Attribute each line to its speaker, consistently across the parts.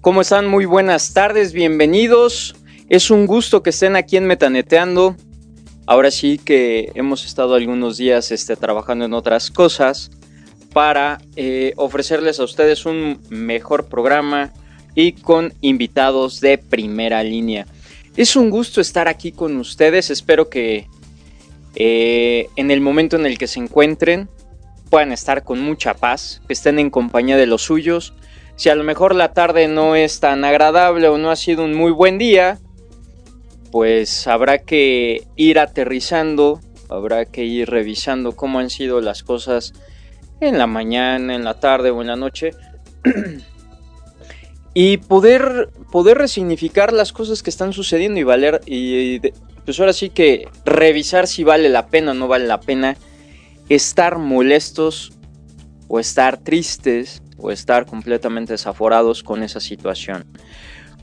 Speaker 1: ¿Cómo están? Muy buenas tardes, bienvenidos. Es un gusto que estén aquí en Metaneteando. Ahora sí que hemos estado algunos días este, trabajando en otras cosas para eh, ofrecerles a ustedes un mejor programa y con invitados de primera línea. Es un gusto estar aquí con ustedes, espero que eh, en el momento en el que se encuentren puedan estar con mucha paz, que estén en compañía de los suyos. Si a lo mejor la tarde no es tan agradable o no ha sido un muy buen día, pues habrá que ir aterrizando, habrá que ir revisando cómo han sido las cosas en la mañana, en la tarde o en la noche. y poder, poder resignificar las cosas que están sucediendo y valer, y pues ahora sí que revisar si vale la pena o no vale la pena estar molestos o estar tristes o estar completamente desaforados con esa situación.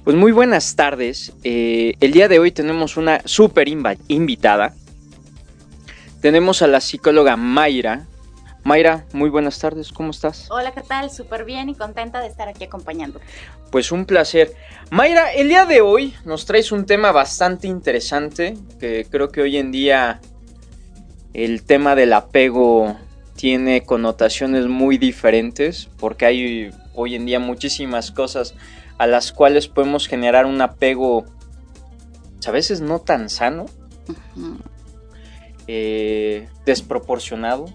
Speaker 1: Pues muy buenas tardes. Eh, el día de hoy tenemos una súper invitada. Tenemos a la psicóloga Mayra. Mayra, muy buenas tardes, ¿cómo estás?
Speaker 2: Hola, ¿qué tal? Súper bien y contenta de estar aquí acompañando.
Speaker 1: Pues un placer. Mayra, el día de hoy nos traes un tema bastante interesante que creo que hoy en día el tema del apego tiene connotaciones muy diferentes porque hay hoy en día muchísimas cosas a las cuales podemos generar un apego a veces no tan sano, eh, desproporcionado,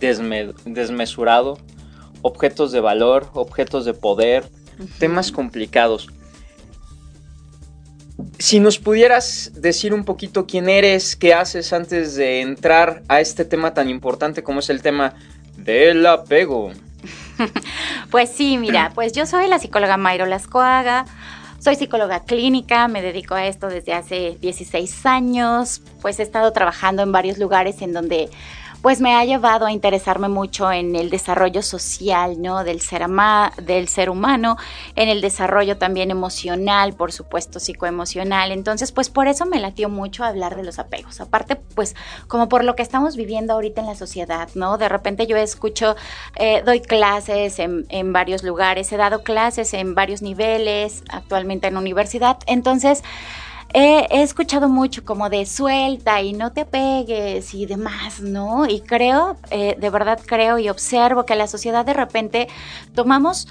Speaker 1: desmesurado, objetos de valor, objetos de poder, temas complicados si nos pudieras decir un poquito quién eres, qué haces antes de entrar a este tema tan importante como es el tema del apego.
Speaker 2: pues sí, mira, pues yo soy la psicóloga Mayro Lascoaga. Soy psicóloga clínica, me dedico a esto desde hace 16 años, pues he estado trabajando en varios lugares en donde pues me ha llevado a interesarme mucho en el desarrollo social, ¿no? Del ser, del ser humano, en el desarrollo también emocional, por supuesto, psicoemocional. Entonces, pues por eso me latió mucho hablar de los apegos. Aparte, pues como por lo que estamos viviendo ahorita en la sociedad, ¿no? De repente yo escucho, eh, doy clases en, en varios lugares, he dado clases en varios niveles, actualmente en universidad. Entonces, he, escuchado mucho como de suelta y no te pegues y demás, ¿no? Y creo, eh, de verdad creo y observo que la sociedad de repente tomamos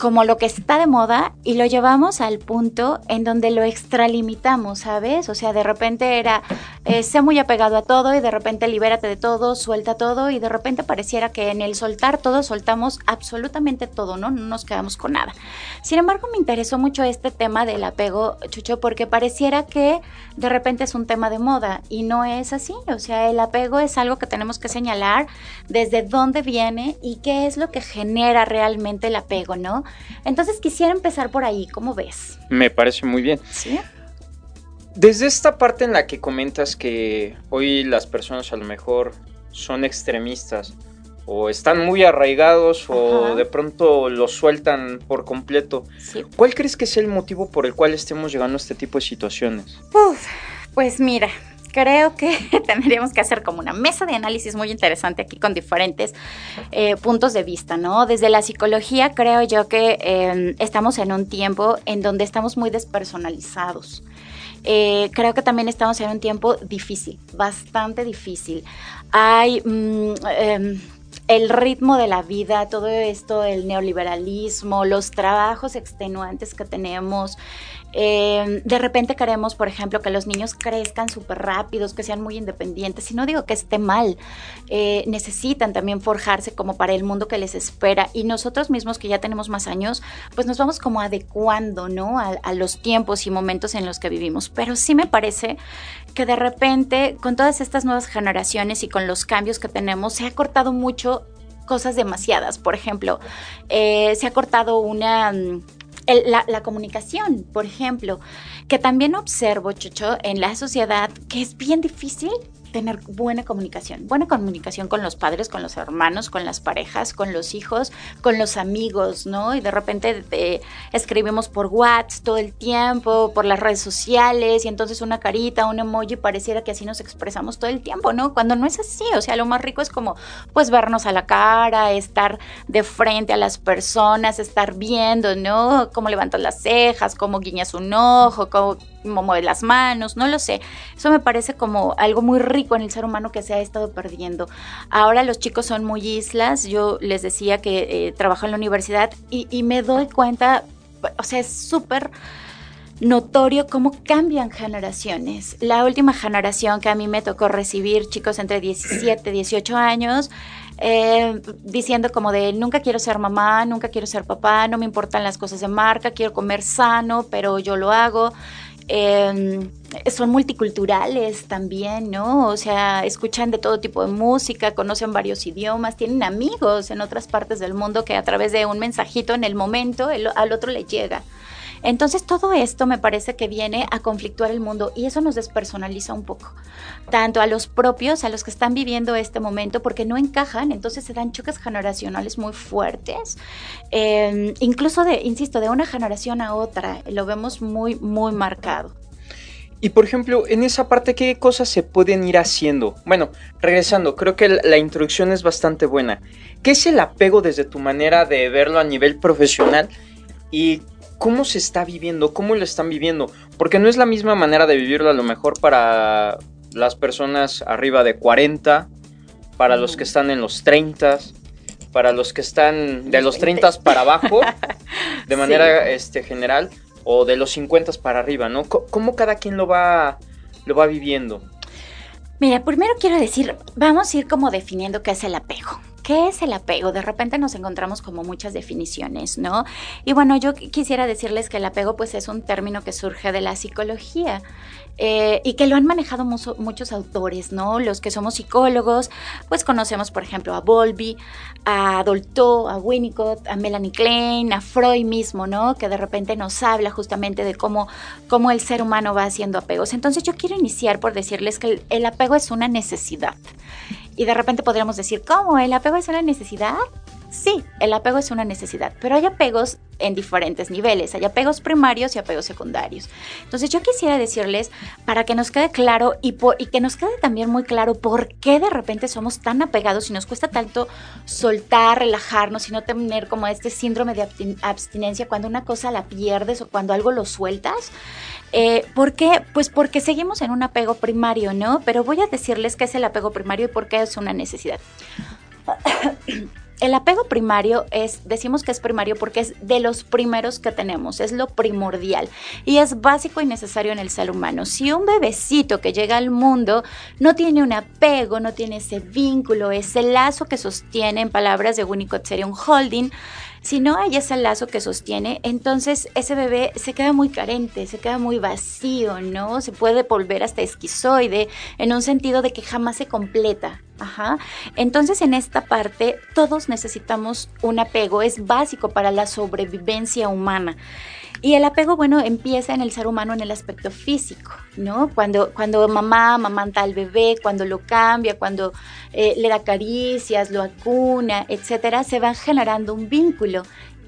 Speaker 2: como lo que está de moda y lo llevamos al punto en donde lo extralimitamos, ¿sabes? O sea, de repente era, eh, sé muy apegado a todo y de repente libérate de todo, suelta todo y de repente pareciera que en el soltar todo soltamos absolutamente todo, ¿no? No nos quedamos con nada. Sin embargo, me interesó mucho este tema del apego, Chucho, porque pareciera que de repente es un tema de moda y no es así. O sea, el apego es algo que tenemos que señalar desde dónde viene y qué es lo que genera realmente el apego, ¿no? Entonces quisiera empezar por ahí, ¿cómo ves?
Speaker 1: Me parece muy bien.
Speaker 2: Sí.
Speaker 1: Desde esta parte en la que comentas que hoy las personas a lo mejor son extremistas o están muy arraigados o de pronto lo sueltan por completo, ¿cuál crees que es el motivo por el cual estemos llegando a este tipo de situaciones?
Speaker 2: Uf, pues mira, creo que tendríamos que hacer como una mesa de análisis muy interesante aquí con diferentes eh, puntos de vista, ¿no? Desde la psicología creo yo que em, estamos en un tiempo en donde estamos muy despersonalizados. Eh, creo que también estamos en un tiempo difícil, bastante difícil. Hay... Mm, em, el ritmo de la vida, todo esto, el neoliberalismo, los trabajos extenuantes que tenemos, eh, de repente queremos, por ejemplo, que los niños crezcan súper rápidos, que sean muy independientes. Y no digo que esté mal, eh, necesitan también forjarse como para el mundo que les espera. Y nosotros mismos que ya tenemos más años, pues nos vamos como adecuando, ¿no? A, los tiempos y momentos en los que vivimos. Pero sí me parece que de repente, con todas estas nuevas generaciones y con los cambios que tenemos, se ha cortado mucho cosas demasiadas. Por ejemplo, eh, se ha cortado una mm, la, la, comunicación, por ejemplo, que también observo, Chucho, en la sociedad que es bien difícil tener buena comunicación, buena comunicación con los padres, con los hermanos, con las parejas, con los hijos, con los amigos, ¿no? Y de repente eh, escribimos por WhatsApp todo el tiempo, por las redes sociales, y entonces una carita, un emoji, pareciera que así nos expresamos todo el tiempo, ¿no? Cuando no es así, o sea, lo más rico es como, pues, vernos a la cara, estar de frente a las personas, estar viendo, ¿no? Cómo levantas las cejas, cómo guiñas un ojo, cómo mueve las manos, no lo sé. Eso me parece como algo muy rico en el ser humano que se ha estado perdiendo. Ahora los chicos son muy islas, yo les decía que eh, trabajo en la universidad y, y me doy cuenta, o sea, es súper notorio cómo cambian generaciones. La última generación que a mí me tocó recibir, chicos entre 17, 18 años, eh, diciendo como de nunca quiero ser mamá, nunca quiero ser papá, no me importan las cosas de marca, quiero comer sano, pero yo lo hago. Em, son multiculturales también, ¿no? O sea, escuchan de todo tipo de música, conocen varios idiomas, tienen amigos en otras partes del mundo que a través de un mensajito en el momento al otro le llega. Entonces todo esto me parece que viene a conflictuar el mundo y eso nos despersonaliza un poco, tanto a los propios, a los que están viviendo este momento, porque no encajan, entonces se dan choques generacionales muy fuertes, em, incluso de, insisto, de una generación a otra, lo vemos muy, muy marcado.
Speaker 1: Y por ejemplo, en esa parte, ¿qué cosas se pueden ir haciendo? Bueno, regresando, creo que la introducción es bastante buena. ¿Qué es el apego desde tu manera de verlo a nivel profesional? ¿Y cómo se está viviendo, cómo lo están viviendo, porque no es la misma manera de vivirlo a lo mejor para las personas arriba de 40, para los que están en los 30, para los que están de los 30 para abajo, de manera este, general, o de los 50 para arriba, ¿no? ¿Cómo cada quien lo va, lo va viviendo?
Speaker 2: Mira, primero quiero decir, vamos a ir como definiendo qué es el apego. ¿Qué es el apego? De repente nos encontramos como muchas definiciones, ¿no? Y bueno, yo quisiera decirles que el apego pues es un término que surge de la psicología. Eh, y que lo han manejado muchos autores, ¿no? Los que somos psicólogos, pues conocemos, por ejemplo, a Bowlby, a Dolto, a Winnicott, a Melanie Klein, a Freud mismo, ¿no? Que de repente nos habla justamente de cómo, cómo el ser humano va haciendo apegos. Entonces yo quiero iniciar por decirles que el apego es una necesidad. Y de repente podríamos decir, ¿cómo? ¿El apego es una necesidad? Sí, el apego es una necesidad, pero hay apegos en diferentes niveles, hay apegos primarios y apegos secundarios. Entonces yo quisiera decirles, para que nos quede claro y, que nos quede también muy claro por qué de repente somos tan apegados y nos cuesta tanto soltar, relajarnos y no tener como este síndrome de abstinencia cuando una cosa la pierdes o cuando algo lo sueltas. Eh, ¿Por qué? Pues porque seguimos en un apego primario, ¿no? Pero voy a decirles qué es el apego primario y por qué es una necesidad. El apego primario es, decimos que es primario porque es de los primeros que tenemos, es lo primordial y es básico y necesario en el ser humano. Si un bebecito que llega al mundo no tiene un apego, no tiene ese vínculo, ese lazo que sostiene, en palabras de Winnicott sería un holding, si no hay ese lazo que sostiene, entonces ese bebé se queda muy carente, se queda muy vacío, ¿no? Se puede volver hasta esquizoide en un sentido de que jamás se completa. Ajá. Entonces en esta parte todos necesitamos un apego, es básico para la sobrevivencia humana. Y el apego, bueno, empieza en el ser humano en el aspecto físico, ¿no? Cuando, cuando mamá mamanta al bebé, cuando lo cambia, cuando eh, le da caricias, lo acuna, etcétera, se va generando un vínculo.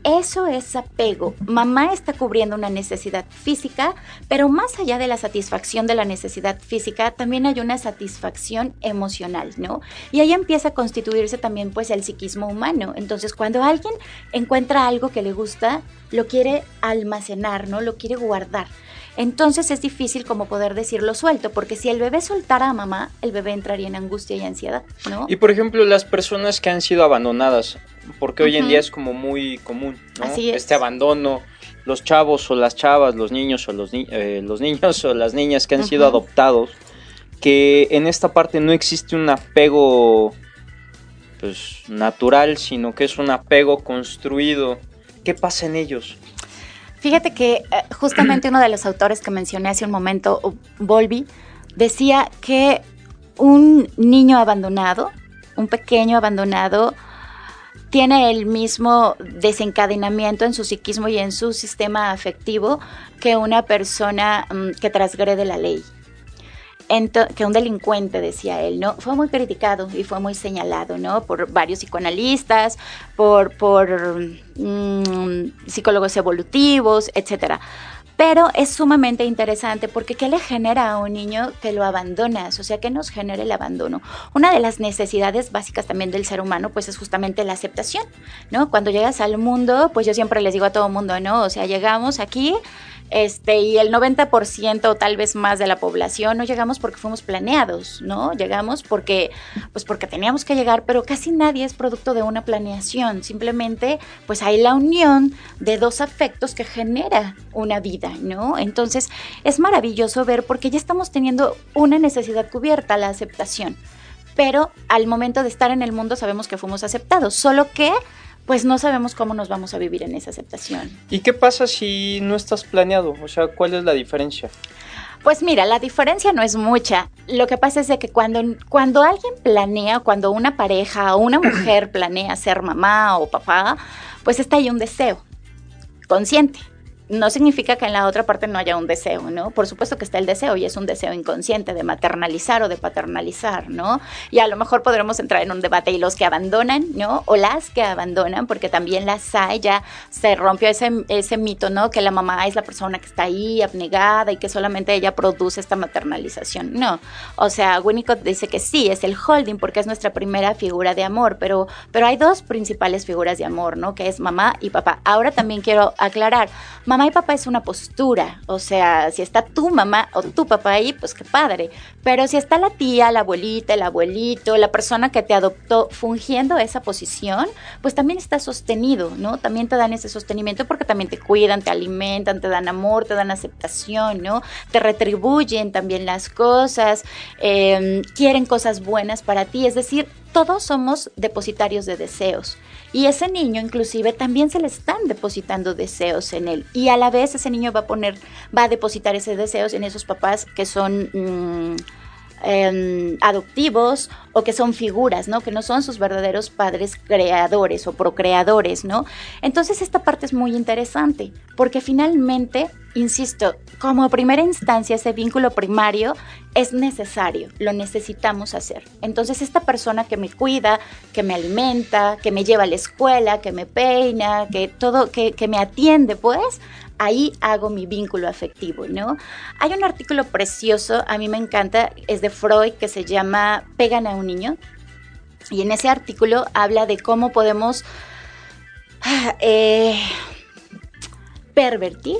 Speaker 2: Eso es apego. Mamá está cubriendo una necesidad física, pero más allá de la satisfacción de la necesidad física, también hay una satisfacción emocional, ¿no? Y ahí empieza a constituirse también pues el psiquismo humano. Entonces, cuando alguien encuentra algo que le gusta, lo quiere almacenar, ¿no? Lo quiere guardar. Entonces es difícil como poder decirlo suelto, porque si el bebé soltara a mamá, el bebé entraría en angustia y ansiedad, ¿no?
Speaker 1: Y por ejemplo, las personas que han sido abandonadas, porque hoy en día es como muy común, ¿no? Este abandono, los chavos o las chavas, los niños o los, eh, los niños o las niñas que han sido adoptados, que en esta parte no existe un apego pues natural, sino que es un apego construido. ¿Qué pasa en ellos?
Speaker 2: Fíjate que eh, justamente uno de los autores que mencioné hace un momento, Volvi, decía que un niño abandonado, un pequeño abandonado, tiene el mismo desencadenamiento en su psiquismo y en su sistema afectivo que una persona mm, que transgrede la ley que un delincuente, decía él, ¿no? Fue muy criticado y fue muy señalado, ¿no? Por varios psicoanalistas, por, por mm, psicólogos evolutivos, etcétera. Pero es sumamente interesante porque ¿qué le genera a un niño que lo abandonas? O sea, ¿qué nos genera el abandono? Una de las necesidades básicas también del ser humano, pues es justamente la aceptación, ¿no? Cuando llegas al mundo, pues yo siempre les digo a todo mundo, ¿no? O sea, llegamos aquí este, y el 90% o tal vez más de la población no llegamos porque fuimos planeados, ¿no? Llegamos porque, pues porque teníamos que llegar, pero casi nadie es producto de una planeación, simplemente pues hay la unión de dos afectos que genera una vida, ¿no? Entonces es maravilloso ver porque ya estamos teniendo una necesidad cubierta, la aceptación, pero al momento de estar en el mundo sabemos que fuimos aceptados, solo que pues no sabemos cómo nos vamos a vivir en esa aceptación.
Speaker 1: ¿Y qué pasa si no estás planeado? O sea, ¿cuál es la diferencia?
Speaker 2: Pues mira, la diferencia no es mucha. Lo que pasa es de que cuando, cuando alguien planea, cuando una pareja o una mujer planea ser mamá o papá, pues está ahí un deseo consciente no significa que en la otra parte no haya un deseo, ¿no? Por supuesto que está el deseo y es un deseo inconsciente de maternalizar o de paternalizar, ¿no? Y a lo mejor podremos entrar en un debate y los que abandonan, ¿no? O las que abandonan, porque también las hay, ya se rompió ese, ese mito, ¿no? Que la mamá es la persona que está ahí abnegada y que solamente ella produce esta maternalización. No, o sea, Winnicott dice que sí, es el holding porque es nuestra primera figura de amor, pero, pero hay dos principales figuras de amor, ¿no? Que es mamá y papá. Ahora también quiero aclarar, mamá mamá y papá es una postura, o sea, si está tu mamá o tu papá ahí, pues qué padre, pero si está la tía, la abuelita, el abuelito, la persona que te adoptó fungiendo esa posición, pues también está sostenido, ¿no? También te dan ese sostenimiento porque también te cuidan, te alimentan, te dan amor, te dan aceptación, ¿no? Te retribuyen también las cosas, em, quieren cosas buenas para ti, es decir, todos somos depositarios de deseos. Y ese niño inclusive también se le están depositando deseos en él. Y a la vez ese niño va a poner, va a depositar ese deseos en esos papás que son... Mm, Em, adoptivos o que son figuras, ¿no? Que no son sus verdaderos padres creadores o procreadores, ¿no? Entonces esta parte es muy interesante porque finalmente, insisto, como primera instancia ese vínculo primario es necesario, lo necesitamos hacer. Entonces esta persona que me cuida, que me alimenta, que me lleva a la escuela, que me peina, que todo, que, que me atiende, pues, ahí hago mi vínculo afectivo, ¿no? Hay un artículo precioso, a mí me encanta, es de Freud, que se llama Pegan a un niño. Y en ese artículo habla de cómo podemos eh, pervertir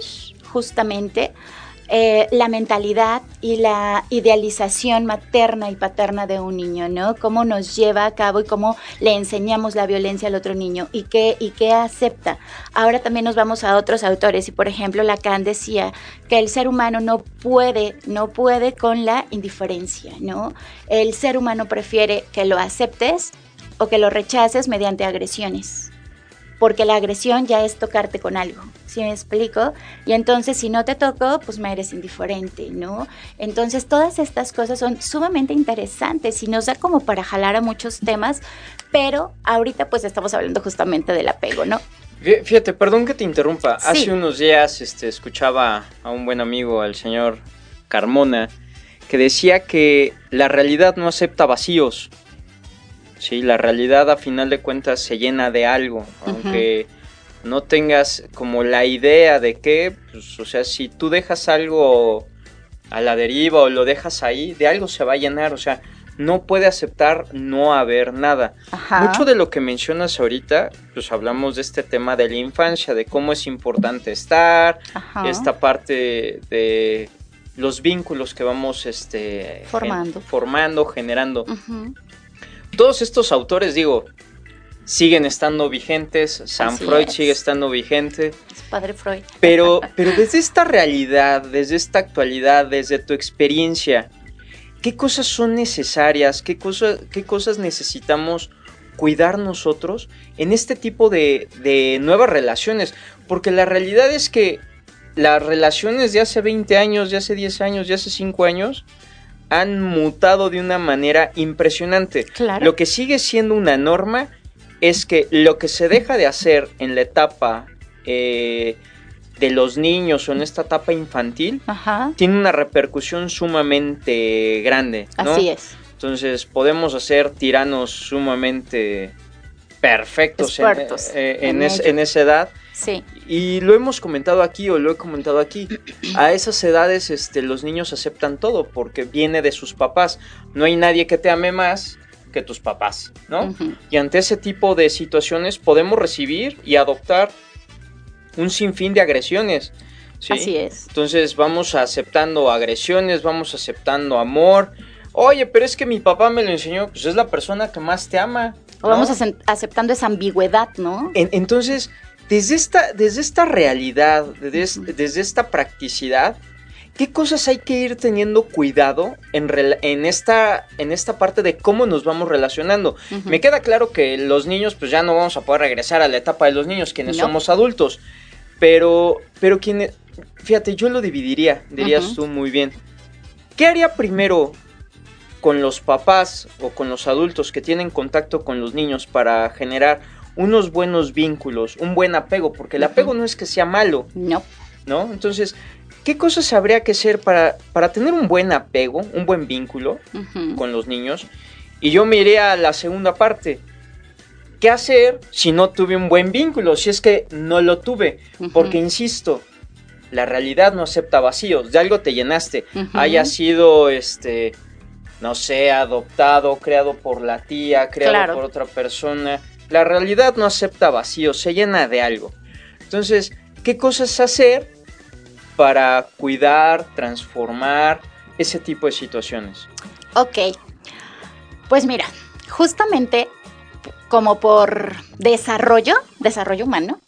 Speaker 2: justamente eh, la mentalidad y la idealización materna y paterna de un niño, ¿no? Cómo nos lleva a cabo y cómo le enseñamos la violencia al otro niño y qué, y qué acepta. Ahora también nos vamos a otros autores y, por ejemplo, Lacan decía que el ser humano no puede, no puede con la indiferencia, ¿no? El ser humano prefiere que lo aceptes o que lo rechaces mediante agresiones porque la agresión ya es tocarte con algo, ¿sí me explico? Y entonces si no te toco, pues me eres indiferente, ¿no? Entonces todas estas cosas son sumamente interesantes y nos da como para jalar a muchos temas, pero ahorita pues estamos hablando justamente del apego, ¿no?
Speaker 1: Fíjate, perdón que te interrumpa. Hace unos días este, escuchaba a un buen amigo, al señor Carmona, que decía que la realidad no acepta vacíos. Sí, la realidad a final de cuentas se llena de algo, aunque no tengas como la idea de qué, pues, o sea, si tú dejas algo a la deriva o lo dejas ahí, de algo se va a llenar, o sea, no puede aceptar no haber nada. Mucho de lo que mencionas ahorita, pues hablamos de este tema de la infancia, de cómo es importante estar, esta parte de los vínculos que vamos este,
Speaker 2: formando,
Speaker 1: formando generando todos estos autores, digo, siguen estando vigentes, San Freud sigue estando vigente.
Speaker 2: Es padre Freud.
Speaker 1: Pero, pero desde esta realidad, desde esta actualidad, desde tu experiencia, ¿qué cosas son necesarias? ¿Qué, qué cosas necesitamos cuidar nosotros en este tipo de, de nuevas relaciones? Porque la realidad es que las relaciones de hace 20 años, de hace 10 años, de hace 5 años, han mutado de una manera impresionante. Lo que sigue siendo una norma es que lo que se deja de hacer en la etapa eh, de los niños o en esta etapa infantil tiene una repercusión sumamente grande.
Speaker 2: Así es.
Speaker 1: Entonces podemos hacer tiranos sumamente perfectos en, eh, en, esa edad.
Speaker 2: Sí.
Speaker 1: Y lo hemos comentado aquí o lo he comentado aquí. A esas edades este, los niños aceptan todo porque viene de sus papás. No hay nadie que te ame más que tus papás, ¿no? Y ante ese tipo de situaciones podemos recibir y adoptar un sinfín de agresiones.
Speaker 2: Así es.
Speaker 1: Entonces vamos aceptando agresiones, vamos aceptando amor. Oye, pero es que mi papá me lo enseñó, pues es la persona que más te ama.
Speaker 2: O vamos aceptando esa ambigüedad, ¿no?
Speaker 1: entonces, desde esta, desde esta realidad, desde, desde esta practicidad, ¿Qué cosas hay que ir teniendo cuidado en, en, esta, en esta parte de cómo nos vamos relacionando? Me queda claro que los niños, pues ya no vamos a poder regresar a la etapa de los niños, quienes somos adultos. Pero, pero quienes, fíjate, yo lo dividiría, dirías tú muy bien. ¿Qué haría primero con los papás o con los adultos que tienen contacto con los niños para generar unos buenos vínculos, un buen apego? Porque el apego no es que sea malo.
Speaker 2: No.
Speaker 1: ¿No? Entonces, ¿Qué cosas habría que hacer para, para tener un buen apego, un buen vínculo con los niños? Y yo me iré a la segunda parte. ¿Qué hacer si no tuve un buen vínculo? Si es que no lo tuve. Porque, insisto, la realidad no acepta vacíos. De algo te llenaste. Haya sido, este, no sé, adoptado, creado por la tía, creado por otra persona. La realidad no acepta vacíos, se llena de algo. Entonces, ¿qué cosas hacer para cuidar, transformar ese tipo de situaciones?
Speaker 2: Ok, pues mira, justamente como por desarrollo, desarrollo humano,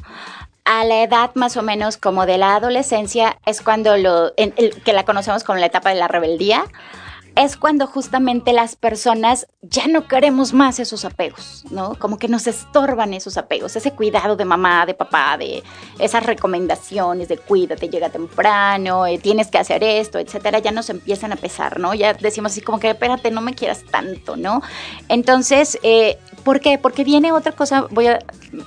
Speaker 2: a la edad más o menos como de la adolescencia es cuando lo, que la conocemos como la etapa de la rebeldía, es cuando justamente las personas ya no queremos más esos apegos, ¿no? Como que nos estorban esos apegos, ese cuidado de mamá, de papá, de esas recomendaciones de cuídate, llega temprano, eh, tienes que hacer esto, etcétera, ya nos empiezan a pesar, ¿no? Ya decimos así como que espérate, no me quieras tanto, ¿no? Entonces, eh, ¿por qué? Porque viene otra cosa, voy a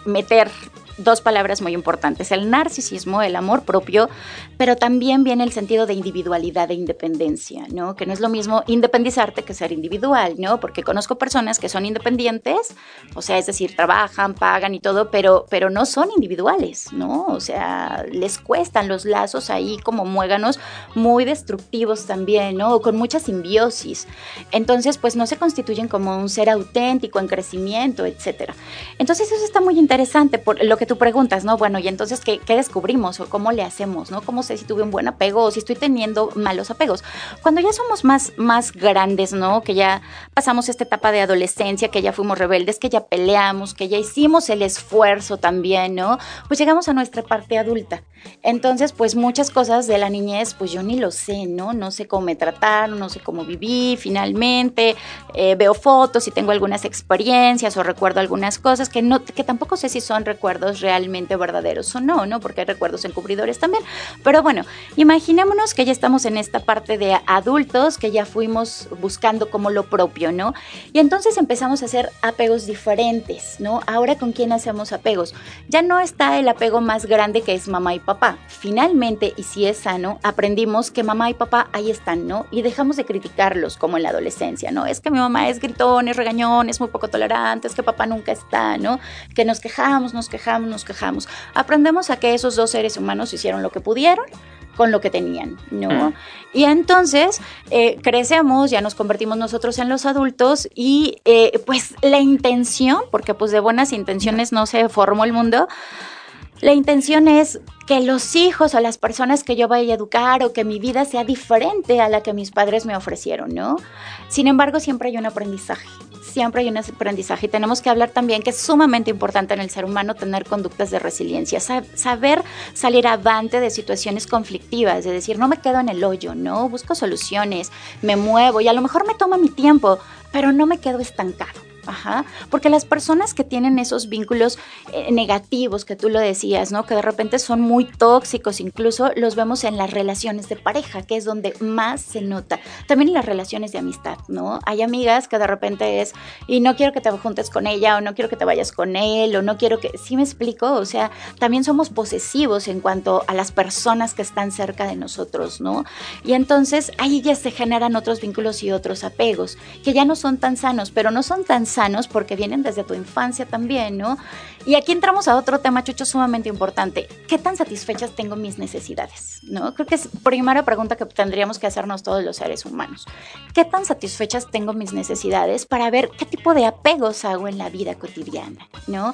Speaker 2: meter dos palabras muy importantes, el narcisismo, el amor propio, pero también viene el sentido de individualidad, de independencia, ¿no? Que no es lo mismo independizarte que ser individual, ¿no? Porque conozco personas que son independientes, o sea, es decir, trabajan, pagan y todo, pero, pero no son individuales, ¿no? O sea, les cuestan los lazos ahí como muéganos muy destructivos también, ¿no? con mucha simbiosis. Entonces, pues no se constituyen como un ser auténtico en crecimiento, etcétera. Entonces, eso está muy interesante por lo que tú preguntas, ¿no? Bueno, y entonces, ¿qué, descubrimos o cómo le hacemos, ¿no? ¿Cómo sé si tuve un buen apego o si estoy teniendo malos apegos? Cuando ya somos más, más grandes, ¿no? Que ya pasamos esta etapa de adolescencia, que ya fuimos rebeldes, que ya peleamos, que ya hicimos el esfuerzo también, ¿no? Pues llegamos a nuestra parte adulta. Entonces, pues muchas cosas de la niñez, pues yo ni lo sé, ¿no? No sé cómo me trataron, no sé cómo viví finalmente, eh, veo fotos y tengo algunas experiencias o recuerdo algunas cosas que, no, que tampoco sé si son recuerdos realmente verdaderos o no, ¿no? Porque hay recuerdos encubridores también. Pero bueno, imaginémonos que ya estamos en esta parte de adultos, que ya fuimos buscando como lo propio, ¿no? Y entonces empezamos a hacer apegos diferentes, ¿no? Ahora con quién hacemos apegos. Ya no está el apego más grande que es mamá y papá. Finalmente, y si es sano, aprendimos que mamá y papá ahí están, ¿no? Y dejamos de criticarlos como en la adolescencia, ¿no? Es que mi mamá es gritón, es regañón, es muy poco tolerante, es que papá nunca está, ¿no? Que nos quejamos, nos quejamos nos quejamos. Aprendemos a que esos dos seres humanos hicieron lo que pudieron con lo que tenían, ¿no? Mm. Y entonces eh, crecemos, ya nos convertimos nosotros en los adultos y eh, pues la intención, porque pues de buenas intenciones no se formó el mundo, la intención es que los hijos o las personas que yo vaya a educar o que mi vida sea diferente a la que mis padres me ofrecieron, ¿no? Sin embargo, siempre hay un aprendizaje, siempre hay un aprendizaje y tenemos que hablar también que es sumamente importante en el ser humano tener conductas de resiliencia, saber salir avante de situaciones conflictivas, de decir, no me quedo en el hoyo, ¿no? Busco soluciones, me muevo y a lo mejor me toma mi tiempo, pero no me quedo estancado. Ajá. Porque las personas que tienen esos vínculos eh, negativos, que tú lo decías, ¿no? Que de repente son muy tóxicos, incluso los vemos en las relaciones de pareja, que es donde más se nota. También en las relaciones de amistad, ¿no? Hay amigas que de repente es, y no quiero que te juntes con ella, o no quiero que te vayas con él, o no quiero que. ¿Sí me explico? O sea, también somos posesivos en cuanto a las personas que están cerca de nosotros, ¿no? Y entonces ahí ya se generan otros vínculos y otros apegos, que ya no son tan sanos, pero no son tan sanos porque vienen desde tu infancia también, ¿no? Y aquí entramos a otro tema, Chucho, sumamente importante. ¿Qué tan satisfechas tengo mis necesidades? ¿No? Creo que es primera pregunta que tendríamos que hacernos todos los seres humanos. ¿Qué tan satisfechas tengo mis necesidades para ver qué tipo de apegos hago en la vida cotidiana? ¿No?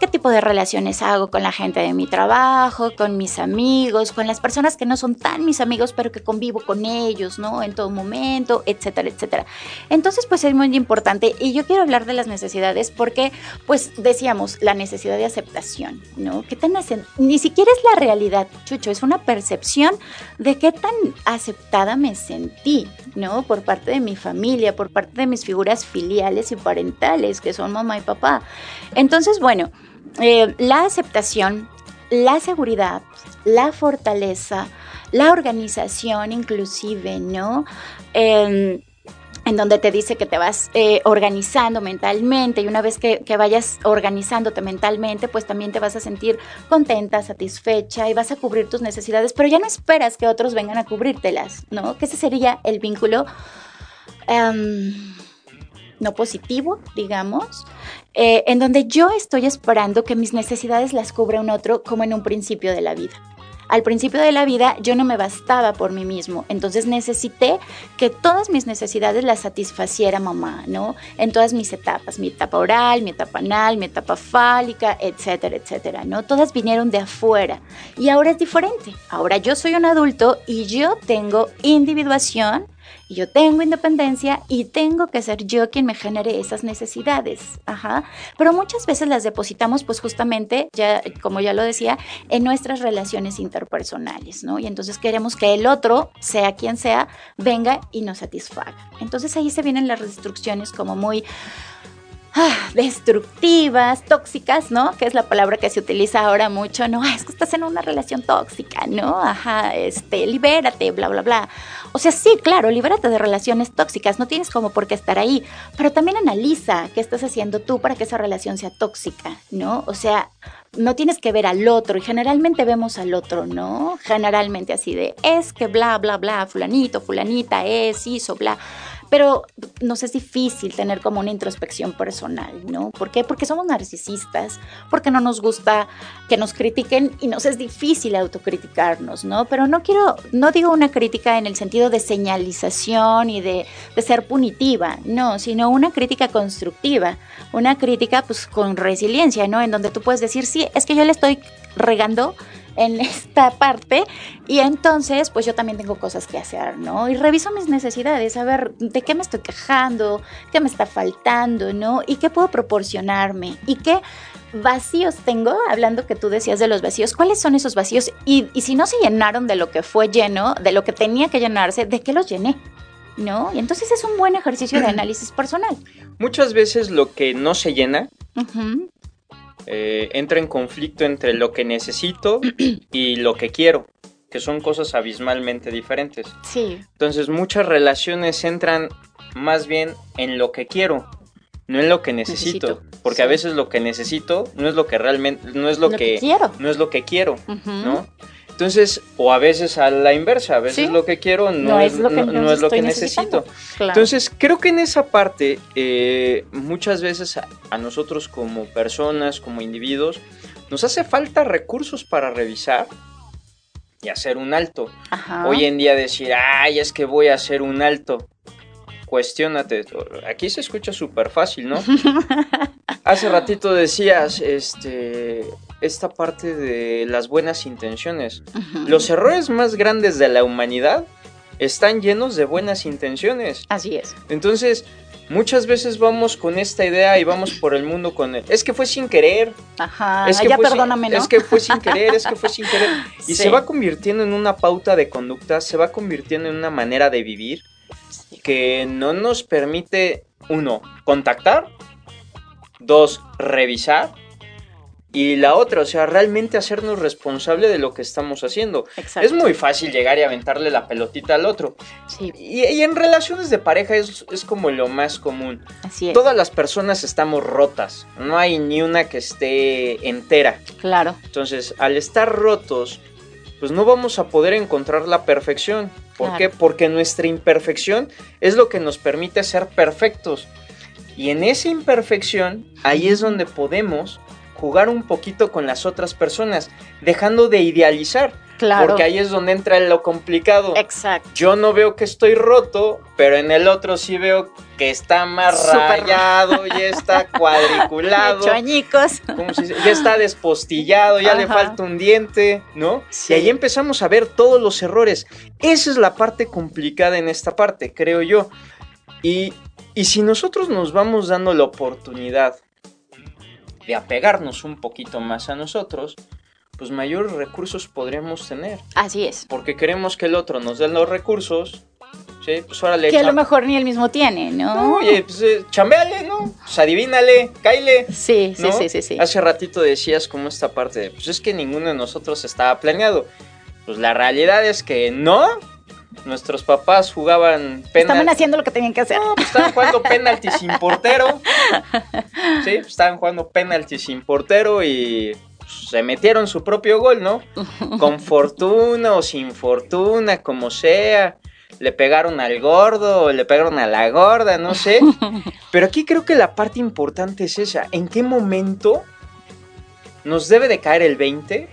Speaker 2: qué tipo de relaciones hago con la gente de mi trabajo, con mis amigos, con las personas que no son tan mis amigos, pero que convivo con ellos, ¿no? En todo momento, etcétera, etcétera. Entonces, pues es muy importante y yo quiero hablar de las necesidades porque, pues decíamos, la necesidad de aceptación, ¿no? ¿Qué tan ni siquiera es la realidad, Chucho, es una percepción de qué tan aceptada me sentí, ¿no? Por parte de mi familia, por parte de mis figuras filiales y parentales, que son mamá y papá. Entonces, bueno, eh, la aceptación, la seguridad, la fortaleza, la organización inclusive, ¿no? Em, en donde te dice que te vas eh, organizando mentalmente y una vez que, vayas organizándote mentalmente, pues también te vas a sentir contenta, satisfecha y vas a cubrir tus necesidades, pero ya no esperas que otros vengan a cubrírtelas, ¿no? Que ese sería el vínculo em, no positivo, digamos, eh, en donde yo estoy esperando que mis necesidades las cubra un otro como en un principio de la vida. Al principio de la vida yo no me bastaba por mí mismo, entonces necesité que todas mis necesidades las satisfaciera mamá, ¿no? En todas mis etapas, mi etapa oral, mi etapa anal, mi etapa fálica, etcétera, etcétera, ¿no? Todas vinieron de afuera y ahora es diferente. Ahora yo soy un adulto y yo tengo individuación y yo tengo independencia y tengo que ser yo quien me genere esas necesidades. Ajá. Pero muchas veces las depositamos pues justamente, ya como ya lo decía, en nuestras relaciones interpersonales, ¿no? Y entonces queremos que el otro, sea quien sea, venga y nos satisfaga. Entonces ahí se vienen las restricciones como muy Ah, destructivas, tóxicas, ¿no? Que es la palabra que se utiliza ahora mucho, ¿no? Es que estás en una relación tóxica, ¿no? Ajá, este, libérate, bla, bla, bla. O sea, sí, claro, libérate de relaciones tóxicas, no tienes como por qué estar ahí, pero también analiza qué estás haciendo tú para que esa relación sea tóxica, ¿no? O sea, no tienes que ver al otro y generalmente vemos al otro, ¿no? Generalmente así de, es que bla, bla, bla, fulanito, fulanita es, hizo, bla pero nos es difícil tener como una introspección personal, ¿no? ¿Por qué? Porque somos narcisistas, porque no nos gusta que nos critiquen y nos es difícil autocriticarnos, ¿no? Pero no quiero, no digo una crítica en el sentido de señalización y de, de ser punitiva, no, sino una crítica constructiva, una crítica pues con resiliencia, ¿no? En donde tú puedes decir, sí, es que yo le estoy regando en esta parte y entonces pues yo también tengo cosas que hacer, ¿no? Y reviso mis necesidades, a ver de qué me estoy quejando, qué me está faltando, ¿no? Y qué puedo proporcionarme y qué vacíos tengo, hablando que tú decías de los vacíos, ¿cuáles son esos vacíos? Y, y si no se llenaron de lo que fue lleno, de lo que tenía que llenarse, ¿de qué los llené? ¿no? Y entonces es un buen ejercicio de análisis personal.
Speaker 1: Muchas veces lo que no se llena eh, entra en conflicto entre lo que necesito y lo que quiero, que son cosas abismalmente diferentes.
Speaker 2: Sí.
Speaker 1: Entonces muchas relaciones entran más bien en lo que quiero, no en lo que necesito, porque a veces lo que necesito no es lo que realmente no es lo, que,
Speaker 2: quiero,
Speaker 1: no es lo que quiero, ¿no? Entonces, o a veces a la inversa, a veces lo que quiero no, es, lo que, no, es lo que necesito. Entonces, creo que en esa parte, eh, muchas veces a, nosotros como personas, como individuos, nos hace falta recursos para revisar y hacer un alto. Hoy en día decir, ay, es que voy a hacer un alto. Cuestiónate. Aquí se escucha súper fácil, ¿no? Hace ratito decías, este, esta parte de las buenas intenciones. Los errores más grandes de la humanidad están llenos de buenas intenciones.
Speaker 2: Así es.
Speaker 1: Entonces, muchas veces vamos con esta idea y vamos por el mundo con él. Es que fue sin querer.
Speaker 2: Ajá,
Speaker 1: es que
Speaker 2: ya
Speaker 1: fue
Speaker 2: perdóname,
Speaker 1: sin, Es que fue sin querer, es que fue sin querer. Y se va convirtiendo en una pauta de conducta, se va convirtiendo en una manera de vivir que no nos permite, uno, contactar Dos, revisar. Y la otra, o sea, realmente hacernos responsable de lo que estamos haciendo.
Speaker 2: Exacto.
Speaker 1: Es muy fácil llegar y aventarle la pelotita al otro.
Speaker 2: Sí,
Speaker 1: Y, y en relaciones de pareja es, es como lo más común.
Speaker 2: así es.
Speaker 1: Todas las personas estamos rotas. No hay ni una que esté entera.
Speaker 2: Claro.
Speaker 1: Entonces, al estar rotos, pues no vamos a poder encontrar la perfección. ¿Por
Speaker 2: Claro.
Speaker 1: qué? Porque nuestra imperfección es lo que nos permite ser perfectos. Y en esa imperfección, ahí es donde podemos jugar un poquito con las otras personas, dejando de idealizar.
Speaker 2: Claro.
Speaker 1: Porque ahí es donde entra lo complicado.
Speaker 2: Exacto.
Speaker 1: Yo no veo que estoy roto, pero en el otro sí veo que está más
Speaker 2: Súper
Speaker 1: rayado, ya está cuadriculado.
Speaker 2: Hecho añicos.
Speaker 1: ¿cómo se dice? Ya está despostillado, ya le falta un diente, ¿no?
Speaker 2: Sí.
Speaker 1: Y ahí empezamos a ver todos los errores. Esa es la parte complicada en esta parte, creo yo. Y, y si nosotros nos vamos dando la oportunidad de apegarnos un poquito más a nosotros, pues mayores recursos podríamos tener.
Speaker 2: Así es.
Speaker 1: Porque queremos que el otro nos dé los recursos. Sí, pues órale.
Speaker 2: Que a lo mejor ni el mismo tiene,
Speaker 1: No,
Speaker 2: ¿no?
Speaker 1: oye, pues eh, chambeale, ¿no? Pues adivínale, cáile.
Speaker 2: Sí, sí,
Speaker 1: ¿no?
Speaker 2: sí, sí, sí.
Speaker 1: Hace ratito decías como esta parte de, pues es que ninguno de nosotros estaba planeado. Pues la realidad es que no. Nuestros papás jugaban
Speaker 2: Estaban
Speaker 1: penal.
Speaker 2: haciendo lo que tenían que hacer.
Speaker 1: No, pues estaban jugando penalti sin portero. Sí, pues estaban jugando penalti sin portero y pues, se metieron su propio gol, ¿no? Con fortuna o sin fortuna, como sea. Le pegaron al gordo o le pegaron a la gorda, no sé. Pero aquí creo que la parte importante es esa. ¿En qué momento nos debe de caer el 20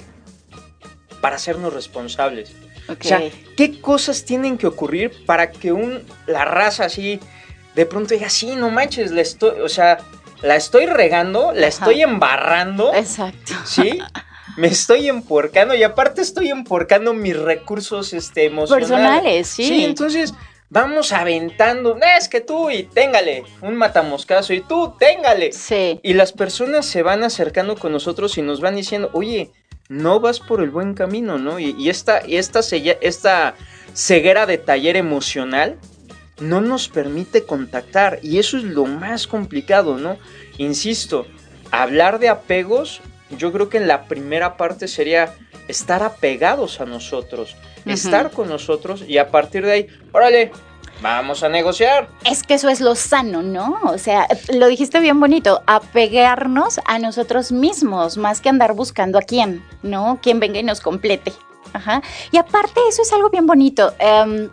Speaker 1: para hacernos responsables? O sea, ¿qué cosas tienen que ocurrir para que un, la raza así de pronto diga, sí, no manches, la estoy, o sea, la estoy regando, la
Speaker 2: Ajá.
Speaker 1: estoy embarrando,
Speaker 2: Exacto.
Speaker 1: ¿sí? Me estoy emporcando y aparte estoy emporcando mis recursos este, emocionales.
Speaker 2: Personales, sí.
Speaker 1: Sí, entonces vamos aventando, "No, es que tú y téngale un matamoscazo y tú téngale.
Speaker 2: Sí.
Speaker 1: Y las personas se van acercando con nosotros y nos van diciendo, oye, no vas por el buen camino, ¿no? Y, y esta, y esta, esta ceguera de taller emocional no nos permite contactar. Y eso es lo más complicado, ¿no? Insisto, hablar de apegos, yo creo que en la primera parte sería estar apegados a nosotros, estar con nosotros y a partir de ahí, órale, vamos a negociar.
Speaker 2: Es que eso es lo sano, ¿no? O sea, lo dijiste bien bonito, apegarnos a nosotros mismos, más que andar buscando a quién, ¿no? Quien venga y nos complete. Ajá. Y aparte, eso es algo bien bonito. Em,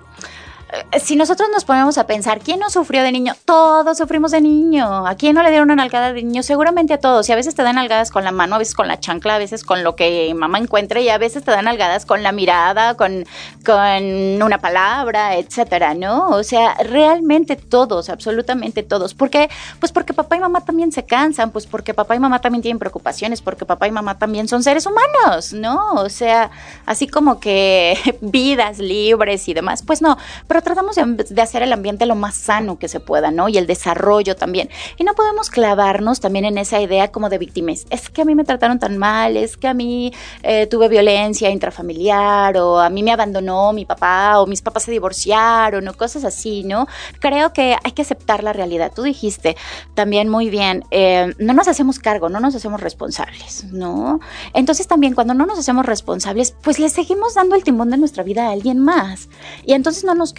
Speaker 2: si nosotros nos ponemos a pensar, ¿quién no sufrió de niño? Todos sufrimos de niño. ¿A quién no le dieron una nalgada de niño? Seguramente a todos. Y a veces te dan nalgadas con la mano, a veces con la chancla, a veces con lo que mamá encuentre y a veces te dan nalgadas con la mirada, con, con una palabra, etcétera, ¿no? O sea, realmente todos, absolutamente todos. ¿Por qué? Pues porque papá y mamá también se cansan, pues porque papá y mamá también tienen preocupaciones, porque papá y mamá también son seres humanos, ¿no? O sea, así como que vidas libres y demás, pues no, tratamos de, de hacer el ambiente lo más sano que se pueda, ¿no? Y el desarrollo también. Y no podemos clavarnos también en esa idea como de víctimas. Es que a mí me trataron tan mal, es que a mí eh, tuve violencia intrafamiliar, o a mí me abandonó mi papá, o mis papás se divorciaron, o cosas así, ¿no? Creo que hay que aceptar la realidad. Tú dijiste también muy bien, eh, no nos hacemos cargo, no nos hacemos responsables, ¿no? Entonces también cuando no nos hacemos responsables, pues le seguimos dando el timón de nuestra vida a alguien más. Y entonces no nos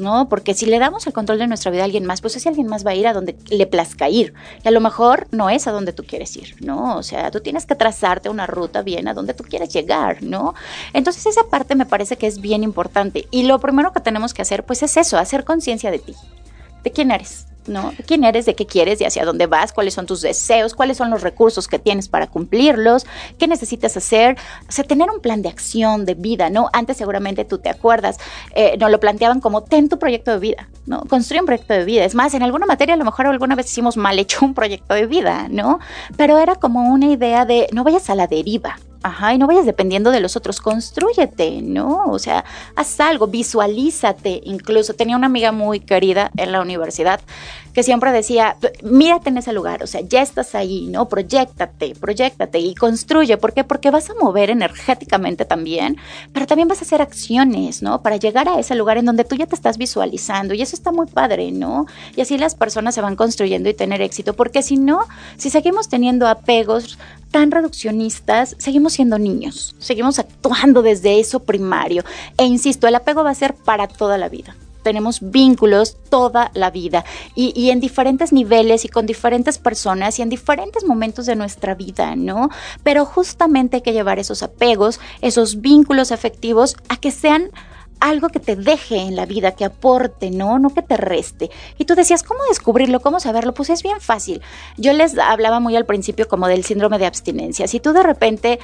Speaker 2: ¿no? Porque si le damos el control de nuestra vida a alguien más, pues ese alguien más va a ir a donde le plazca ir. Y a lo mejor no es a donde tú quieres ir, ¿no? O sea, tú tienes que trazarte una ruta bien a donde tú quieres llegar, ¿no? Entonces esa parte me parece que es bien importante. Y lo primero que tenemos que hacer, pues es eso, hacer conciencia de ti, de quién eres. ¿No? ¿De ¿Quién eres? ¿De qué quieres? ¿De hacia dónde vas? ¿Cuáles son tus deseos? ¿Cuáles son los recursos que tienes para cumplirlos? ¿Qué necesitas hacer? O sea, tener un plan de acción, de vida, ¿no? Antes seguramente tú te acuerdas, eh, nos lo planteaban como, ten tu proyecto de vida, ¿no? Construye un proyecto de vida. Es más, en alguna materia a lo mejor alguna vez hicimos mal hecho un proyecto de vida, ¿no? Pero era como una idea de, no vayas a la deriva, Ajá, y no vayas dependiendo de los otros, construyete, ¿no? O sea, haz algo, visualízate. Incluso tenía una amiga muy querida en la universidad que siempre decía, mírate en ese lugar, o sea, ya estás ahí, ¿no? Proyectate, proyectate y construye. ¿Por qué? Porque vas a mover energéticamente también, pero también vas a hacer acciones, ¿no? Para llegar a ese lugar en donde tú ya te estás visualizando y eso está muy padre, ¿no? Y así las personas se van construyendo y tener éxito, porque si no, si seguimos teniendo apegos tan reduccionistas, seguimos siendo niños, seguimos actuando desde eso primario. E insisto, el apego va a ser para toda la vida tenemos vínculos toda la vida y, en diferentes niveles y con diferentes personas y en diferentes momentos de nuestra vida, ¿no? Pero justamente hay que llevar esos apegos, esos vínculos afectivos a que sean algo que te deje en la vida, que aporte, ¿no? No que te reste. Y tú decías, ¿cómo descubrirlo? ¿Cómo saberlo? Pues es bien fácil. Yo les hablaba muy al principio como del síndrome de abstinencia. Si tú de repente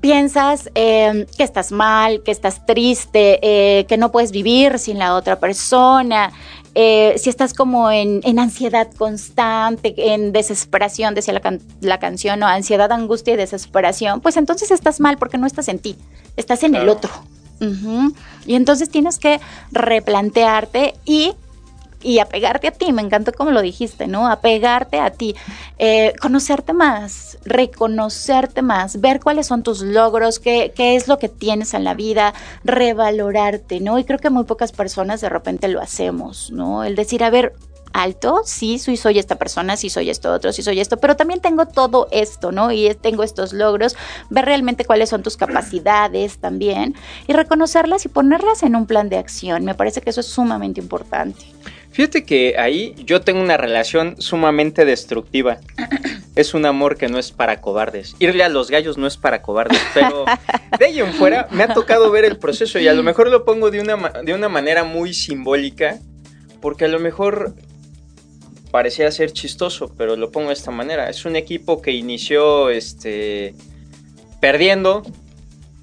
Speaker 2: piensas eh, que estás mal, que estás triste, eh, que no puedes vivir sin la otra persona, eh, si estás como en, ansiedad constante, en desesperación, decía la, la, canción, o ansiedad, angustia y desesperación, pues entonces estás mal porque no estás en ti, estás en el otro. Y entonces tienes que replantearte y y apegarte a ti, me encantó como lo dijiste, ¿no? Apegarte a ti, eh, conocerte más, reconocerte más, ver cuáles son tus logros, qué, qué es lo que tienes en la vida, revalorarte, ¿no? Y creo que muy pocas personas de repente lo hacemos, ¿no? El decir, a ver, alto, sí, soy, soy esta persona, sí soy esto otro, sí soy esto, pero también tengo todo esto, ¿no? Y tengo estos logros, ver realmente cuáles son tus capacidades también y reconocerlas y ponerlas en un plan de acción. Me parece que eso es sumamente importante.
Speaker 1: Fíjate que ahí yo tengo una relación sumamente destructiva. Es un amor que no es para cobardes. Irle a los gallos no es para cobardes, pero de ahí en fuera me ha tocado ver el proceso y a lo mejor lo pongo de una, de una manera muy simbólica, porque a lo mejor parecía ser chistoso, pero lo pongo de esta manera. Es un equipo que inició este perdiendo,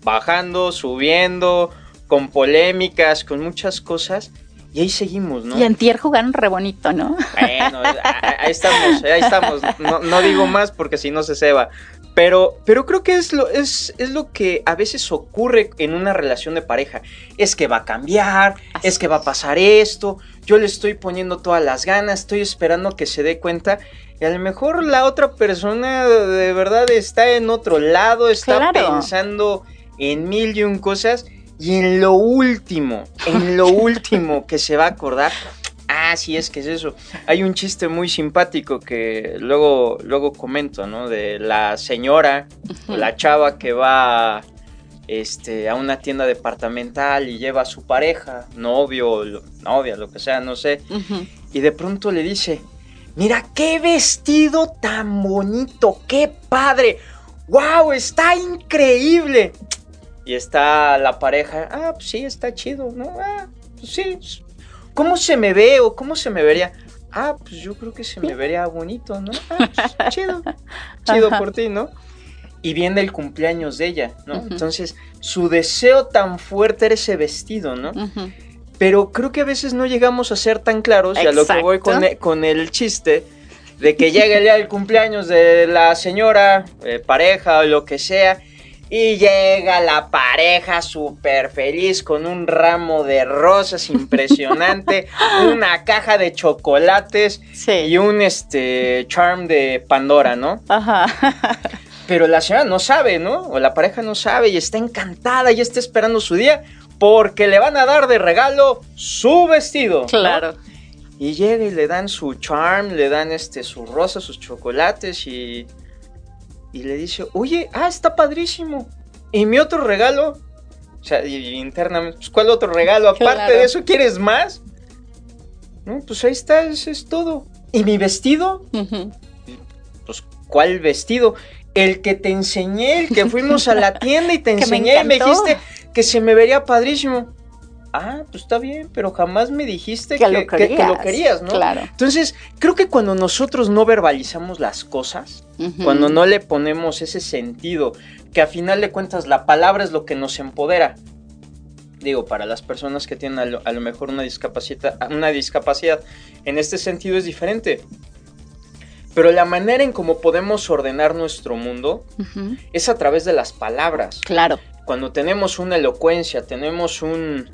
Speaker 1: bajando, subiendo, con polémicas, con muchas cosas y ahí seguimos, ¿no?
Speaker 2: Y Antier jugaron re bonito, ¿no?
Speaker 1: Bueno, ahí estamos, ahí estamos. No, digo más porque si no se ceba. Pero, pero creo que es lo, es, es lo que a veces ocurre en una relación de pareja. Es que va a cambiar, es que va a pasar esto, yo le estoy poniendo todas las ganas, estoy esperando que se dé cuenta. Y a lo mejor la otra persona de verdad está en otro lado, está pensando en mil y un cosas y en lo último, en lo último que se va a acordar, ah, sí es que es eso. Hay un chiste muy simpático que luego, luego comento, ¿no? De la señora, la chava que va este, a una tienda departamental y lleva a su pareja, novio, novia, lo que sea, no sé. Y de pronto le dice, mira qué vestido tan bonito, qué padre. ¡Wow! Está increíble. Y está la pareja, ah, pues sí, está chido, ¿no? Ah, pues sí. ¿Cómo se me ve o cómo se me vería? Ah, pues yo creo que se me vería bonito, ¿no? Ah, pues chido, chido por ti, ¿no? Y viene el cumpleaños de ella, ¿no? Entonces, su deseo tan fuerte era ese vestido, ¿no? Pero creo que a veces no llegamos a ser tan claros, y a lo que voy con el, con el chiste, de que llega el día del cumpleaños de la señora, eh, pareja o lo que sea, y llega la pareja súper feliz con un ramo de rosas impresionante, una caja de chocolates y un este charm de Pandora, ¿no? Ajá. Pero la señora no sabe, ¿no? O la pareja no sabe y está encantada y está esperando su día porque le van a dar de regalo su vestido.
Speaker 2: Claro.
Speaker 1: Y llega y le dan su charm, le dan este sus rosas, sus chocolates y y le dice, oye, ah, está padrísimo. ¿Y mi otro regalo? O sea, internamente, pues, ¿cuál otro regalo? Aparte de eso, ¿quieres más? No, pues ahí está, eso es todo. ¿Y mi vestido? Pues, ¿cuál vestido? El que te enseñé, el que fuimos a la tienda y te enseñé y me dijiste que se me vería padrísimo ah, pues está bien, pero jamás me dijiste que, lo, querías. ¿no? Claro. Entonces, creo que cuando nosotros no verbalizamos las cosas, cuando no le ponemos ese sentido, que a final de cuentas la palabra es lo que nos empodera. Digo, para las personas que tienen a lo, mejor una discapacidad, una discapacidad, en este sentido es diferente. Pero la manera en cómo podemos ordenar nuestro mundo es a través de las palabras.
Speaker 2: Claro.
Speaker 1: Cuando tenemos una elocuencia, tenemos un,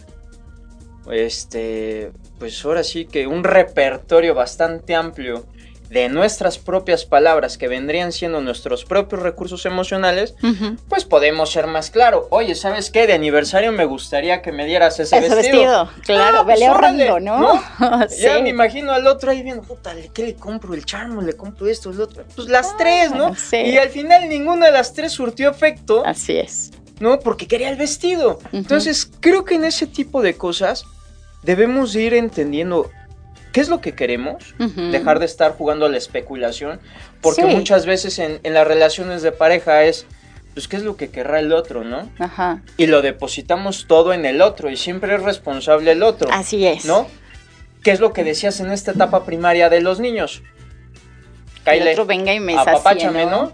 Speaker 1: este, pues ahora sí que un repertorio bastante amplio de nuestras propias palabras que vendrían siendo nuestros propios recursos emocionales, pues podemos ser más claro. Oye, ¿sabes qué? De aniversario me gustaría que me dieras ese, ese vestido.
Speaker 2: Claro, ah, pues ahorrando, ¿no?
Speaker 1: Ya me imagino al otro ahí viendo, puta, ¿qué le compro? El charmo, le compro esto, el otro. Pues las tres, ¿no? Y al final ninguna de las tres surtió efecto.
Speaker 2: Así es.
Speaker 1: ¿No? Porque quería el vestido. Entonces, creo que en ese tipo de cosas debemos ir entendiendo qué es lo que queremos, dejar de estar jugando a la especulación, porque muchas veces en, las relaciones de pareja es, pues, ¿qué es lo que querrá el otro, no? Ajá. Y lo depositamos todo en el otro y siempre es responsable el otro.
Speaker 2: Así es.
Speaker 1: ¿No? ¿Qué es lo que decías en esta etapa primaria de los niños?
Speaker 2: el otro venga y me
Speaker 1: apapáchame, ¿no?